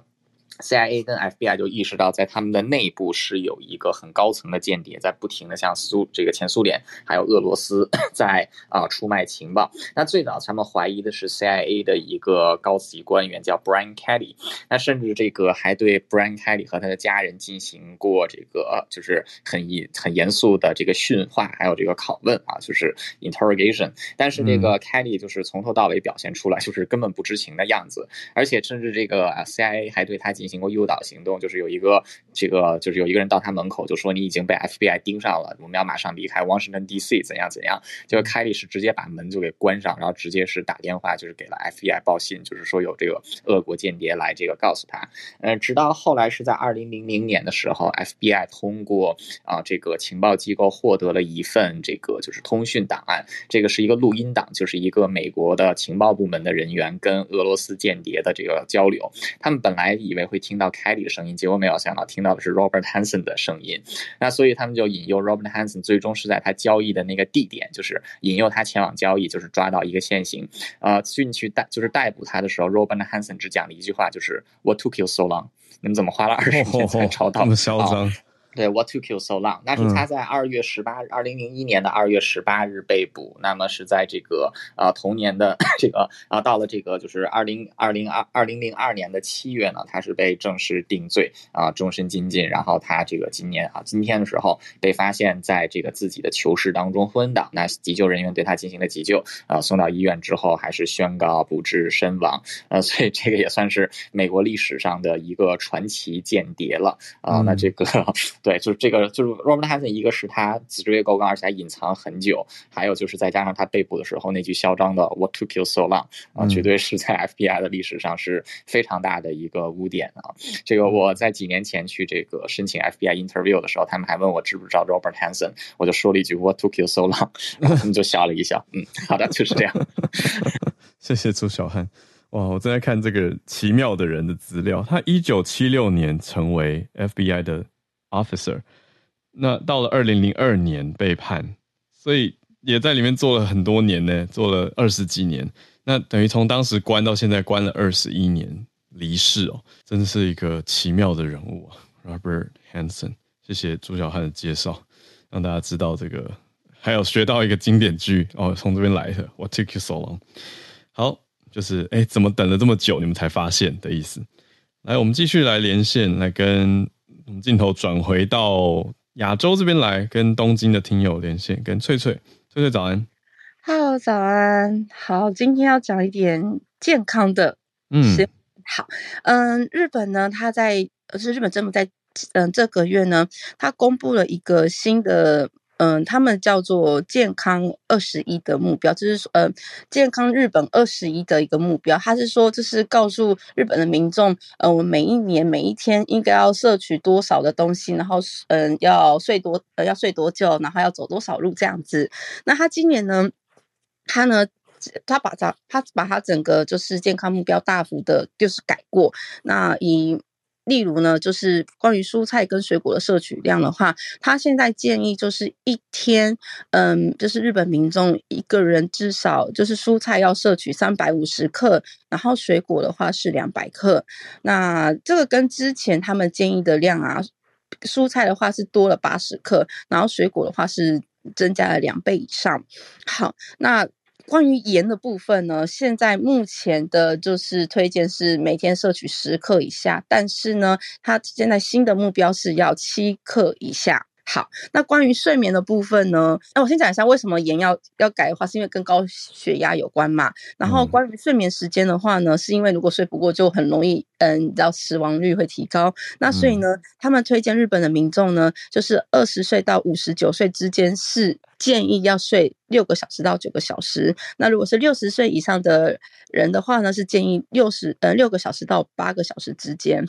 ，CIA 跟 FBI 就意识到，在他们的内部是有一个很高层的间谍在不停的向苏这个前苏联还有俄罗斯 在啊出卖情报。那最早他们怀疑的是 CIA 的一个高级官员叫 Brian Kelly，那甚至这个还对 Brian Kelly 和他的家人进行过这个就是很严很严肃的这个训话，还有这个拷问啊，就是 interrogation。但是这个 Kelly 就是从头到尾表现出来就是根本不知情的样子，而且甚至这个 CIA 还对他进行。过诱导行动，就是有一个这个，就是有一个人到他门口就说，你已经被 FBI 盯上了，我们要马上离开 Washington D.C. 怎样怎样？就凯利是直接把门就给关上，然后直接是打电话就是给了 FBI 报信，就是说有这个俄国间谍来这个告诉他。嗯，直到后来是在二零零零年的时候，FBI 通过啊这个情报机构获得了一份这个就是通讯档案，这个是一个录音档，就是一个美国的情报部门的人员跟俄罗斯间谍的这个交流。他们本来以为会。听到凯里的声音，结果没有想到听到的是 Robert Hanssen 的声音，那所以他们就引诱 Robert Hanssen，最终是在他交易的那个地点，就是引诱他前往交易，就是抓到一个现行，呃，进去逮就是逮捕他的时候，Robert Hanssen 只讲了一句话，就是 What took you so long？你们怎么花了二十年才找到？这么嚣张。对，What took you so long？那是他在二月十八日，二零零一年的二月十八日被捕。那么是在这个啊、呃、同年的这个啊到了这个就是二零二零二二零零二年的七月呢，他是被正式定罪啊终身监禁。然后他这个今年啊今天的时候被发现在这个自己的囚室当中昏倒，那急救人员对他进行了急救啊送到医院之后还是宣告不治身亡。呃，所以这个也算是美国历史上的一个传奇间谍了啊。那这个。对，就是这个，就是 Robert Hanssen，一个是他职位高岗，而且还隐藏很久，还有就是再加上他被捕的时候那句嚣张的 “What took you so long” 啊，绝对是在 FBI 的历史上是非常大的一个污点啊。这个我在几年前去这个申请 FBI interview 的时候，他们还问我知不知道 Robert Hanssen，我就说了一句 “What took you so long”，他们就笑了一笑。嗯，好的，就是这样。谢谢朱小汉。哇，我正在看这个奇妙的人的资料，他一九七六年成为 FBI 的。Officer，那到了二零零二年被判，所以也在里面做了很多年呢，做了二十几年。那等于从当时关到现在关了二十一年，离世哦，真是一个奇妙的人物啊，Robert Hanssen。谢谢朱小汉的介绍，让大家知道这个，还有学到一个经典句哦，从这边来的。What took you so long？好，就是哎，怎么等了这么久，你们才发现的意思。来，我们继续来连线，来跟。我们镜头转回到亚洲这边来，跟东京的听友连线，跟翠翠，翠翠早安，Hello，早安，好，今天要讲一点健康的，嗯，好，嗯，日本呢，它在，是日本政府在嗯，这个月呢，他公布了一个新的。嗯，他们叫做健康二十一的目标，就是说，呃，健康日本二十一的一个目标。他是说，就是告诉日本的民众，呃，我们每一年每一天应该要摄取多少的东西，然后，嗯，要睡多，呃，要睡多久，然后要走多少路这样子。那他今年呢，他呢，他把他他把他整个就是健康目标大幅的，就是改过。那以例如呢，就是关于蔬菜跟水果的摄取量的话，他现在建议就是一天，嗯，就是日本民众一个人至少就是蔬菜要摄取三百五十克，然后水果的话是两百克。那这个跟之前他们建议的量啊，蔬菜的话是多了八十克，然后水果的话是增加了两倍以上。好，那。关于盐的部分呢，现在目前的就是推荐是每天摄取十克以下，但是呢，它现在新的目标是要七克以下。好，那关于睡眠的部分呢？那我先讲一下为什么盐要要改的话，是因为跟高血压有关嘛。然后关于睡眠时间的话呢，是因为如果睡不过，就很容易，嗯，你知道死亡率会提高。那所以呢，他们推荐日本的民众呢，就是二十岁到五十九岁之间是建议要睡六个小时到九个小时。那如果是六十岁以上的人的话呢，是建议六十呃六个小时到八个小时之间。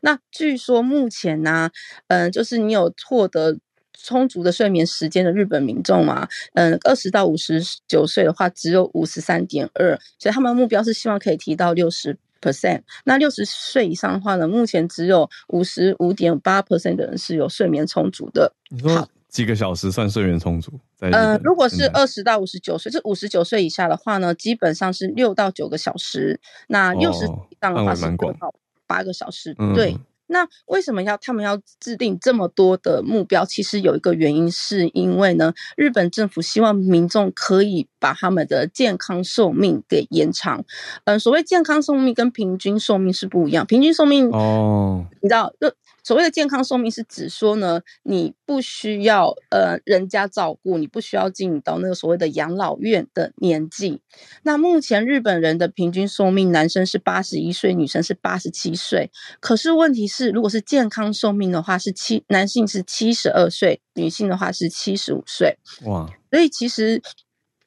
那据说目前呢、啊，嗯，就是你有获得。充足的睡眠时间的日本民众嘛，嗯，二十到五十九岁的话，只有五十三点二，所以他们的目标是希望可以提到六十 percent。那六十岁以上的话呢，目前只有五十五点八 percent 的人是有睡眠充足的。你说几个小时算睡眠充足？呃，如果是二十到五十九岁，这五十九岁以下的话呢，基本上是六到九个小时。那六十以上的话是六到八个小时，哦、对。那为什么要他们要制定这么多的目标？其实有一个原因，是因为呢，日本政府希望民众可以把他们的健康寿命给延长。嗯，所谓健康寿命跟平均寿命是不一样，平均寿命哦，你知道就。所谓的健康寿命是指说呢，你不需要呃人家照顾，你不需要进到那个所谓的养老院的年纪。那目前日本人的平均寿命，男生是八十一岁，女生是八十七岁。可是问题是，如果是健康寿命的话，是七男性是七十二岁，女性的话是七十五岁。哇！所以其实，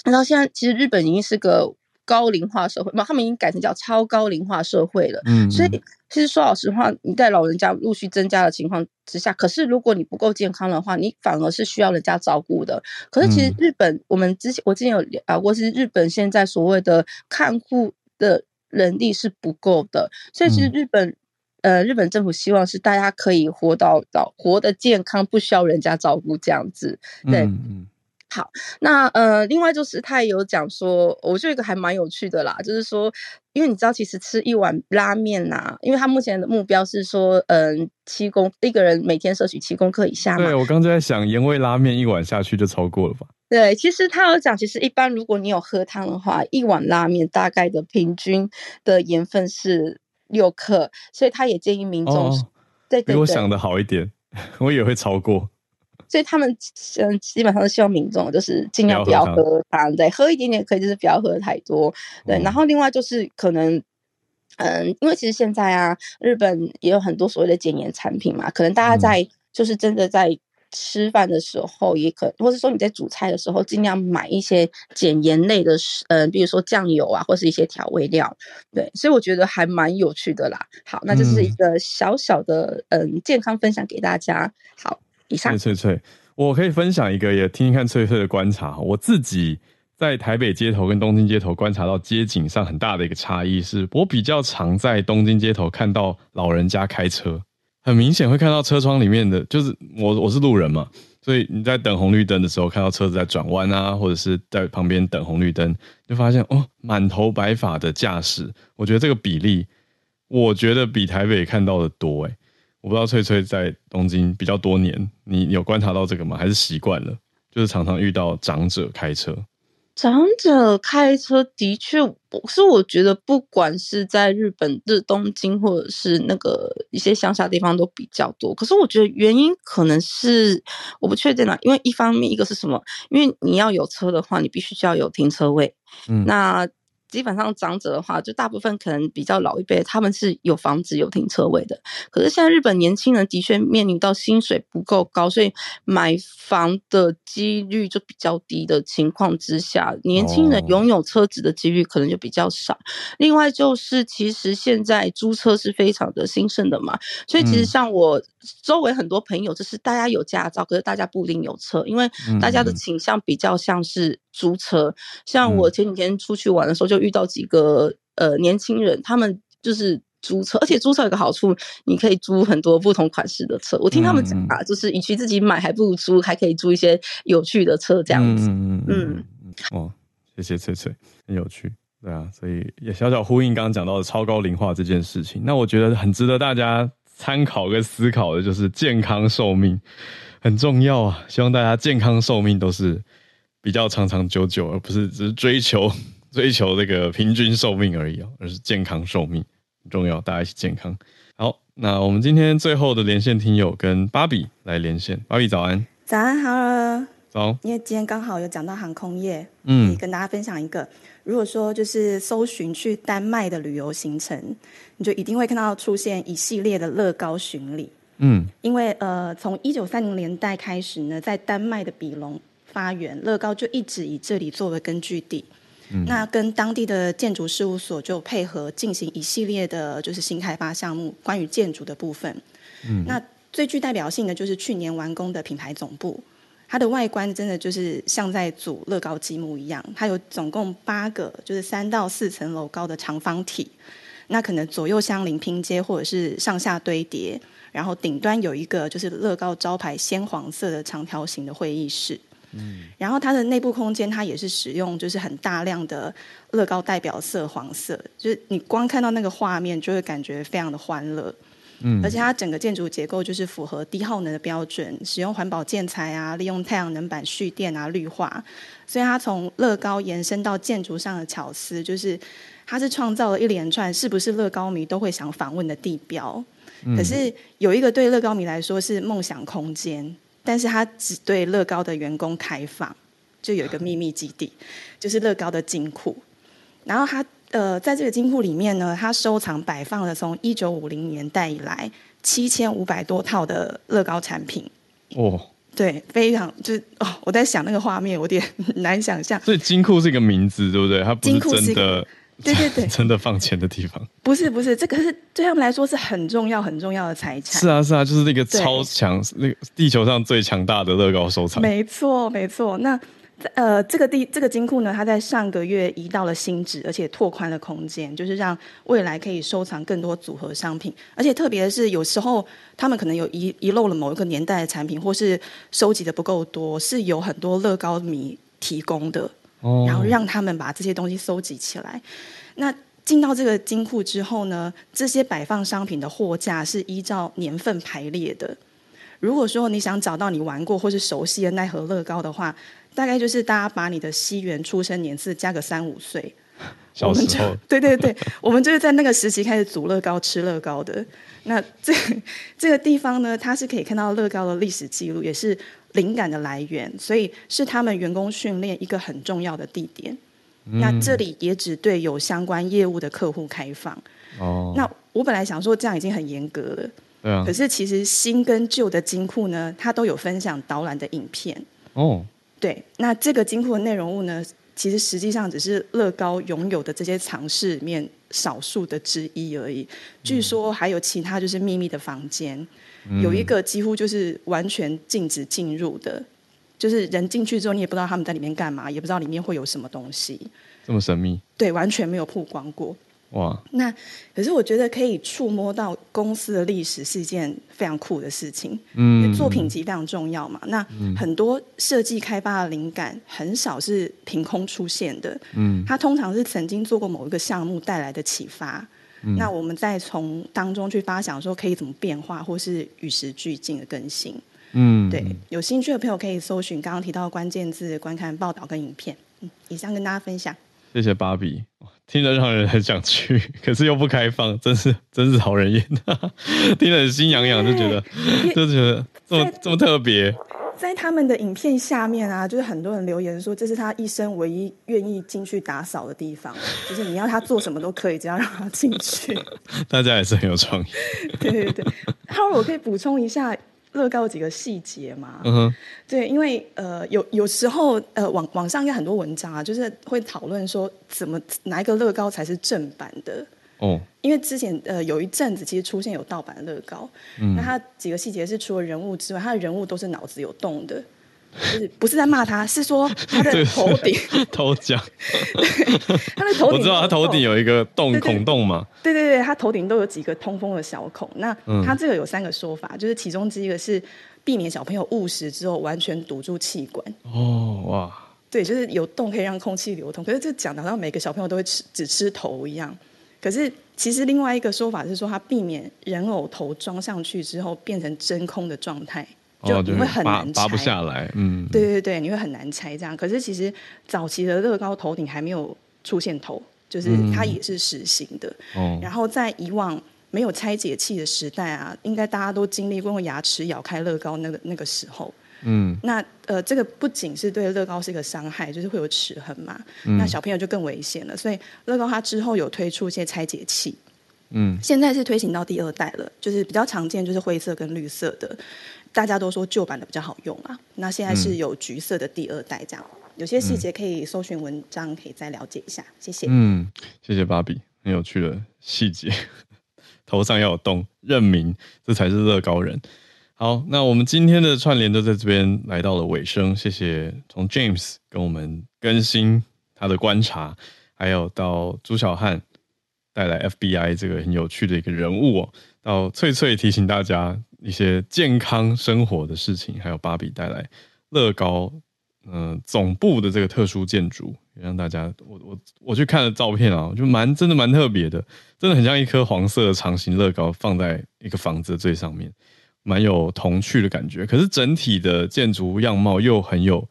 然后现在其实日本已经是个。高龄化社会嘛，他们已经改成叫超高龄化社会了。嗯，所以其实说老实话，你在老人家陆续增加的情况之下，可是如果你不够健康的话，你反而是需要人家照顾的。可是其实日本，我们之前我之前有聊过，是日本现在所谓的看护的能力是不够的，所以其实日本呃，日本政府希望是大家可以活到老活得健康，不需要人家照顾这样子。对。嗯好，那呃，另外就是他也有讲说，我觉得一个还蛮有趣的啦，就是说，因为你知道，其实吃一碗拉面呐、啊，因为他目前的目标是说，嗯、呃，七公一个人每天摄取七公克以下嘛。对，我刚才在想，盐味拉面一碗下去就超过了吧？对，其实他有讲，其实一般如果你有喝汤的话，一碗拉面大概的平均的盐分是六克，所以他也建议民众，哦、对，对，对，比我想的好一点，我也会超过。所以他们嗯，基本上是希望民众就是尽量不要喝汤，对，喝一点点可以，就是不要喝太多，对。然后另外就是可能，嗯，因为其实现在啊，日本也有很多所谓的减盐产品嘛，可能大家在就是真的在吃饭的时候，也可，或者说你在煮菜的时候，尽量买一些减盐类的，嗯，比如说酱油啊，或是一些调味料，对。所以我觉得还蛮有趣的啦。好，那这是一个小小的嗯健康分享给大家。好。翠翠翠，我可以分享一个，也听听看翠翠的观察。我自己在台北街头跟东京街头观察到街景上很大的一个差异是，我比较常在东京街头看到老人家开车，很明显会看到车窗里面的，就是我我是路人嘛，所以你在等红绿灯的时候看到车子在转弯啊，或者是在旁边等红绿灯，就发现哦，满头白发的驾驶，我觉得这个比例，我觉得比台北看到的多诶、我不知道翠翠在东京比较多年，你有观察到这个吗？还是习惯了？就是常常遇到长者开车。长者开车的确，是我觉得不管是在日本的东京，或者是那个一些乡下地方都比较多。可是我觉得原因可能是我不确定啦，因为一方面一个是什么？因为你要有车的话，你必须要有停车位。嗯，那基本上长者的话，就大部分可能比较老一辈，他们是有房子有停车位的。可是现在日本年轻人的确面临到薪水不够高，所以买房的几率就比较低的情况之下，年轻人拥有车子的几率可能就比较少。哦、另外就是，其实现在租车是非常的兴盛的嘛，所以其实像我周围很多朋友，就是大家有驾照，可是大家不一定有车，因为大家的倾向比较像是租车。像我前几天出去玩的时候，就遇到几个呃年轻人，他们就是租车，而且租车有个好处，你可以租很多不同款式的车。我听他们讲啊，就是与其自己买，还不如租，还可以租一些有趣的车这样子。嗯嗯哦，谢谢翠翠，很有趣。对啊，所以也小小呼应刚刚讲到的超高龄化这件事情。那我觉得很值得大家参考跟思考的，就是健康寿命很重要啊。希望大家健康寿命都是。比较长长久久，而不是只是追求 追求这个平均寿命而已哦，而是健康寿命很重要，大家一起健康。好，那我们今天最后的连线听友跟芭比来连线，芭比早安，早安，好了，早，因为今天刚好有讲到航空业，嗯，跟大家分享一个，如果说就是搜寻去丹麦的旅游行程，你就一定会看到出现一系列的乐高巡礼，嗯，因为呃，从一九三零年代开始呢，在丹麦的比隆。发源乐高就一直以这里作为根据地，嗯、那跟当地的建筑事务所就配合进行一系列的，就是新开发项目，关于建筑的部分。嗯，那最具代表性的就是去年完工的品牌总部，它的外观真的就是像在组乐高积木一样，它有总共八个，就是三到四层楼高的长方体，那可能左右相邻拼接或者是上下堆叠，然后顶端有一个就是乐高招牌鲜黄色的长条形的会议室。嗯，然后它的内部空间，它也是使用就是很大量的乐高代表色黄色，就是你光看到那个画面就会感觉非常的欢乐。嗯，而且它整个建筑结构就是符合低耗能的标准，使用环保建材啊，利用太阳能板蓄电啊，绿化。所以它从乐高延伸到建筑上的巧思，就是它是创造了一连串是不是乐高迷都会想访问的地标。嗯，可是有一个对乐高迷来说是梦想空间。但是他只对乐高的员工开放，就有一个秘密基地，就是乐高的金库。然后他呃，在这个金库里面呢，他收藏摆放了从一九五零年代以来七千五百多套的乐高产品。哦，对，非常就是哦，我在想那个画面，有点 难想象。所以金库是一个名字，对不对？它不是真的。对对对，真的放钱的地方。不是不是，这个是对他们来说是很重要很重要的财产。是啊是啊，就是那个超强，那个地球上最强大的乐高收藏。没错没错，那呃，这个地这个金库呢，它在上个月移到了新址，而且拓宽了空间，就是让未来可以收藏更多组合商品。而且特别的是，有时候他们可能有遗遗漏了某一个年代的产品，或是收集的不够多，是有很多乐高迷提供的。然后让他们把这些东西收集起来。那进到这个金库之后呢，这些摆放商品的货架是依照年份排列的。如果说你想找到你玩过或是熟悉的奈何乐高的话，大概就是大家把你的西元出生年次加个三五岁。小时候，对对对，我们就是在那个时期开始组乐高、吃乐高的。那这 这个地方呢，它是可以看到乐高的历史记录，也是。灵感的来源，所以是他们员工训练一个很重要的地点。嗯、那这里也只对有相关业务的客户开放。哦，那我本来想说这样已经很严格了。对啊。可是其实新跟旧的金库呢，它都有分享导览的影片。哦。对，那这个金库的内容物呢，其实实际上只是乐高拥有的这些藏室里面少数的之一而已。据说还有其他就是秘密的房间。有一个几乎就是完全禁止进入的，就是人进去之后，你也不知道他们在里面干嘛，也不知道里面会有什么东西。这么神秘？对，完全没有曝光过。哇！那可是我觉得可以触摸到公司的历史是一件非常酷的事情。嗯，因为作品集非常重要嘛。那很多设计开发的灵感很少是凭空出现的。嗯，它通常是曾经做过某一个项目带来的启发。嗯、那我们再从当中去发想，说可以怎么变化，或是与时俱进的更新。嗯，对，有兴趣的朋友可以搜寻刚刚提到的关键字，观看报道跟影片。嗯，以上跟大家分享。谢谢芭比，听着让人很想去，可是又不开放，真是真是讨人厌。听着心痒痒，就觉得 就觉得这么这么特别。在他们的影片下面啊，就是很多人留言说，这是他一生唯一愿意进去打扫的地方，就是你要他做什么都可以，只要让他进去。大家也是很有创意。对对对，哈尔，我可以补充一下乐高几个细节嘛？嗯哼，对，因为呃，有有时候呃，网网上有很多文章啊，就是会讨论说，怎么哪一个乐高才是正版的。哦，因为之前呃有一阵子其实出现有盗版的乐高，嗯，那它几个细节是除了人物之外，它的人物都是脑子有洞的，就是不是在骂他，是说他的头顶偷讲，对，他的头顶我知道他头顶有一个洞孔洞嘛，对对对，他头顶都有几个通风的小孔，那他这个有三个说法，就是其中之一个是避免小朋友误食之后完全堵住气管，哦哇，对，就是有洞可以让空气流通，可是这讲的好像每个小朋友都会吃只吃头一样。可是，其实另外一个说法是说，他避免人偶头装上去之后变成真空的状态，就你会很难拆，拔不下来。嗯，对对对，你会很难拆这样。可是其实早期的乐高头顶还没有出现头，就是它也是实心的。嗯、然后在以往没有拆解器的时代啊，应该大家都经历过用牙齿咬开乐高那个那个时候。嗯，那呃，这个不仅是对乐高是一个伤害，就是会有齿痕嘛。嗯、那小朋友就更危险了。所以乐高它之后有推出一些拆解器。嗯，现在是推行到第二代了，就是比较常见就是灰色跟绿色的，大家都说旧版的比较好用啊。那现在是有橘色的第二代这样，有些细节可以搜寻文章可以再了解一下。谢谢。嗯，谢谢芭比，很有趣的细节。头上要有洞，认明这才是乐高人。好，那我们今天的串联就在这边来到了尾声。谢谢从 James 跟我们更新他的观察，还有到朱小汉带来 FBI 这个很有趣的一个人物哦，到翠翠提醒大家一些健康生活的事情，还有芭比带来乐高嗯、总部的这个特殊建筑，让大家我我我去看了照片啊，就蛮真的蛮特别的，真的很像一颗黄色的长形乐高放在一个房子的最上面。蛮有童趣的感觉，可是整体的建筑样貌又很有，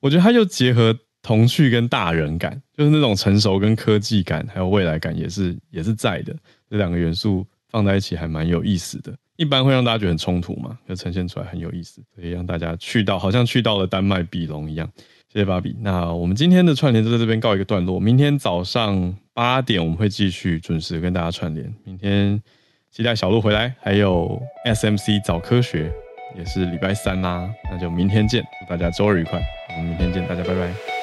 我觉得它又结合童趣跟大人感，就是那种成熟跟科技感，还有未来感也是也是在的。这两个元素放在一起还蛮有意思的，一般会让大家觉得很冲突嘛，就呈现出来很有意思，所以让大家去到好像去到了丹麦比龙一样。谢谢芭比，那我们今天的串联就在这边告一个段落，明天早上八点我们会继续准时跟大家串联，明天。期待小鹿回来，还有 SMC 早科学也是礼拜三啦，那就明天见，祝大家周日愉快，我们明天见，大家拜拜。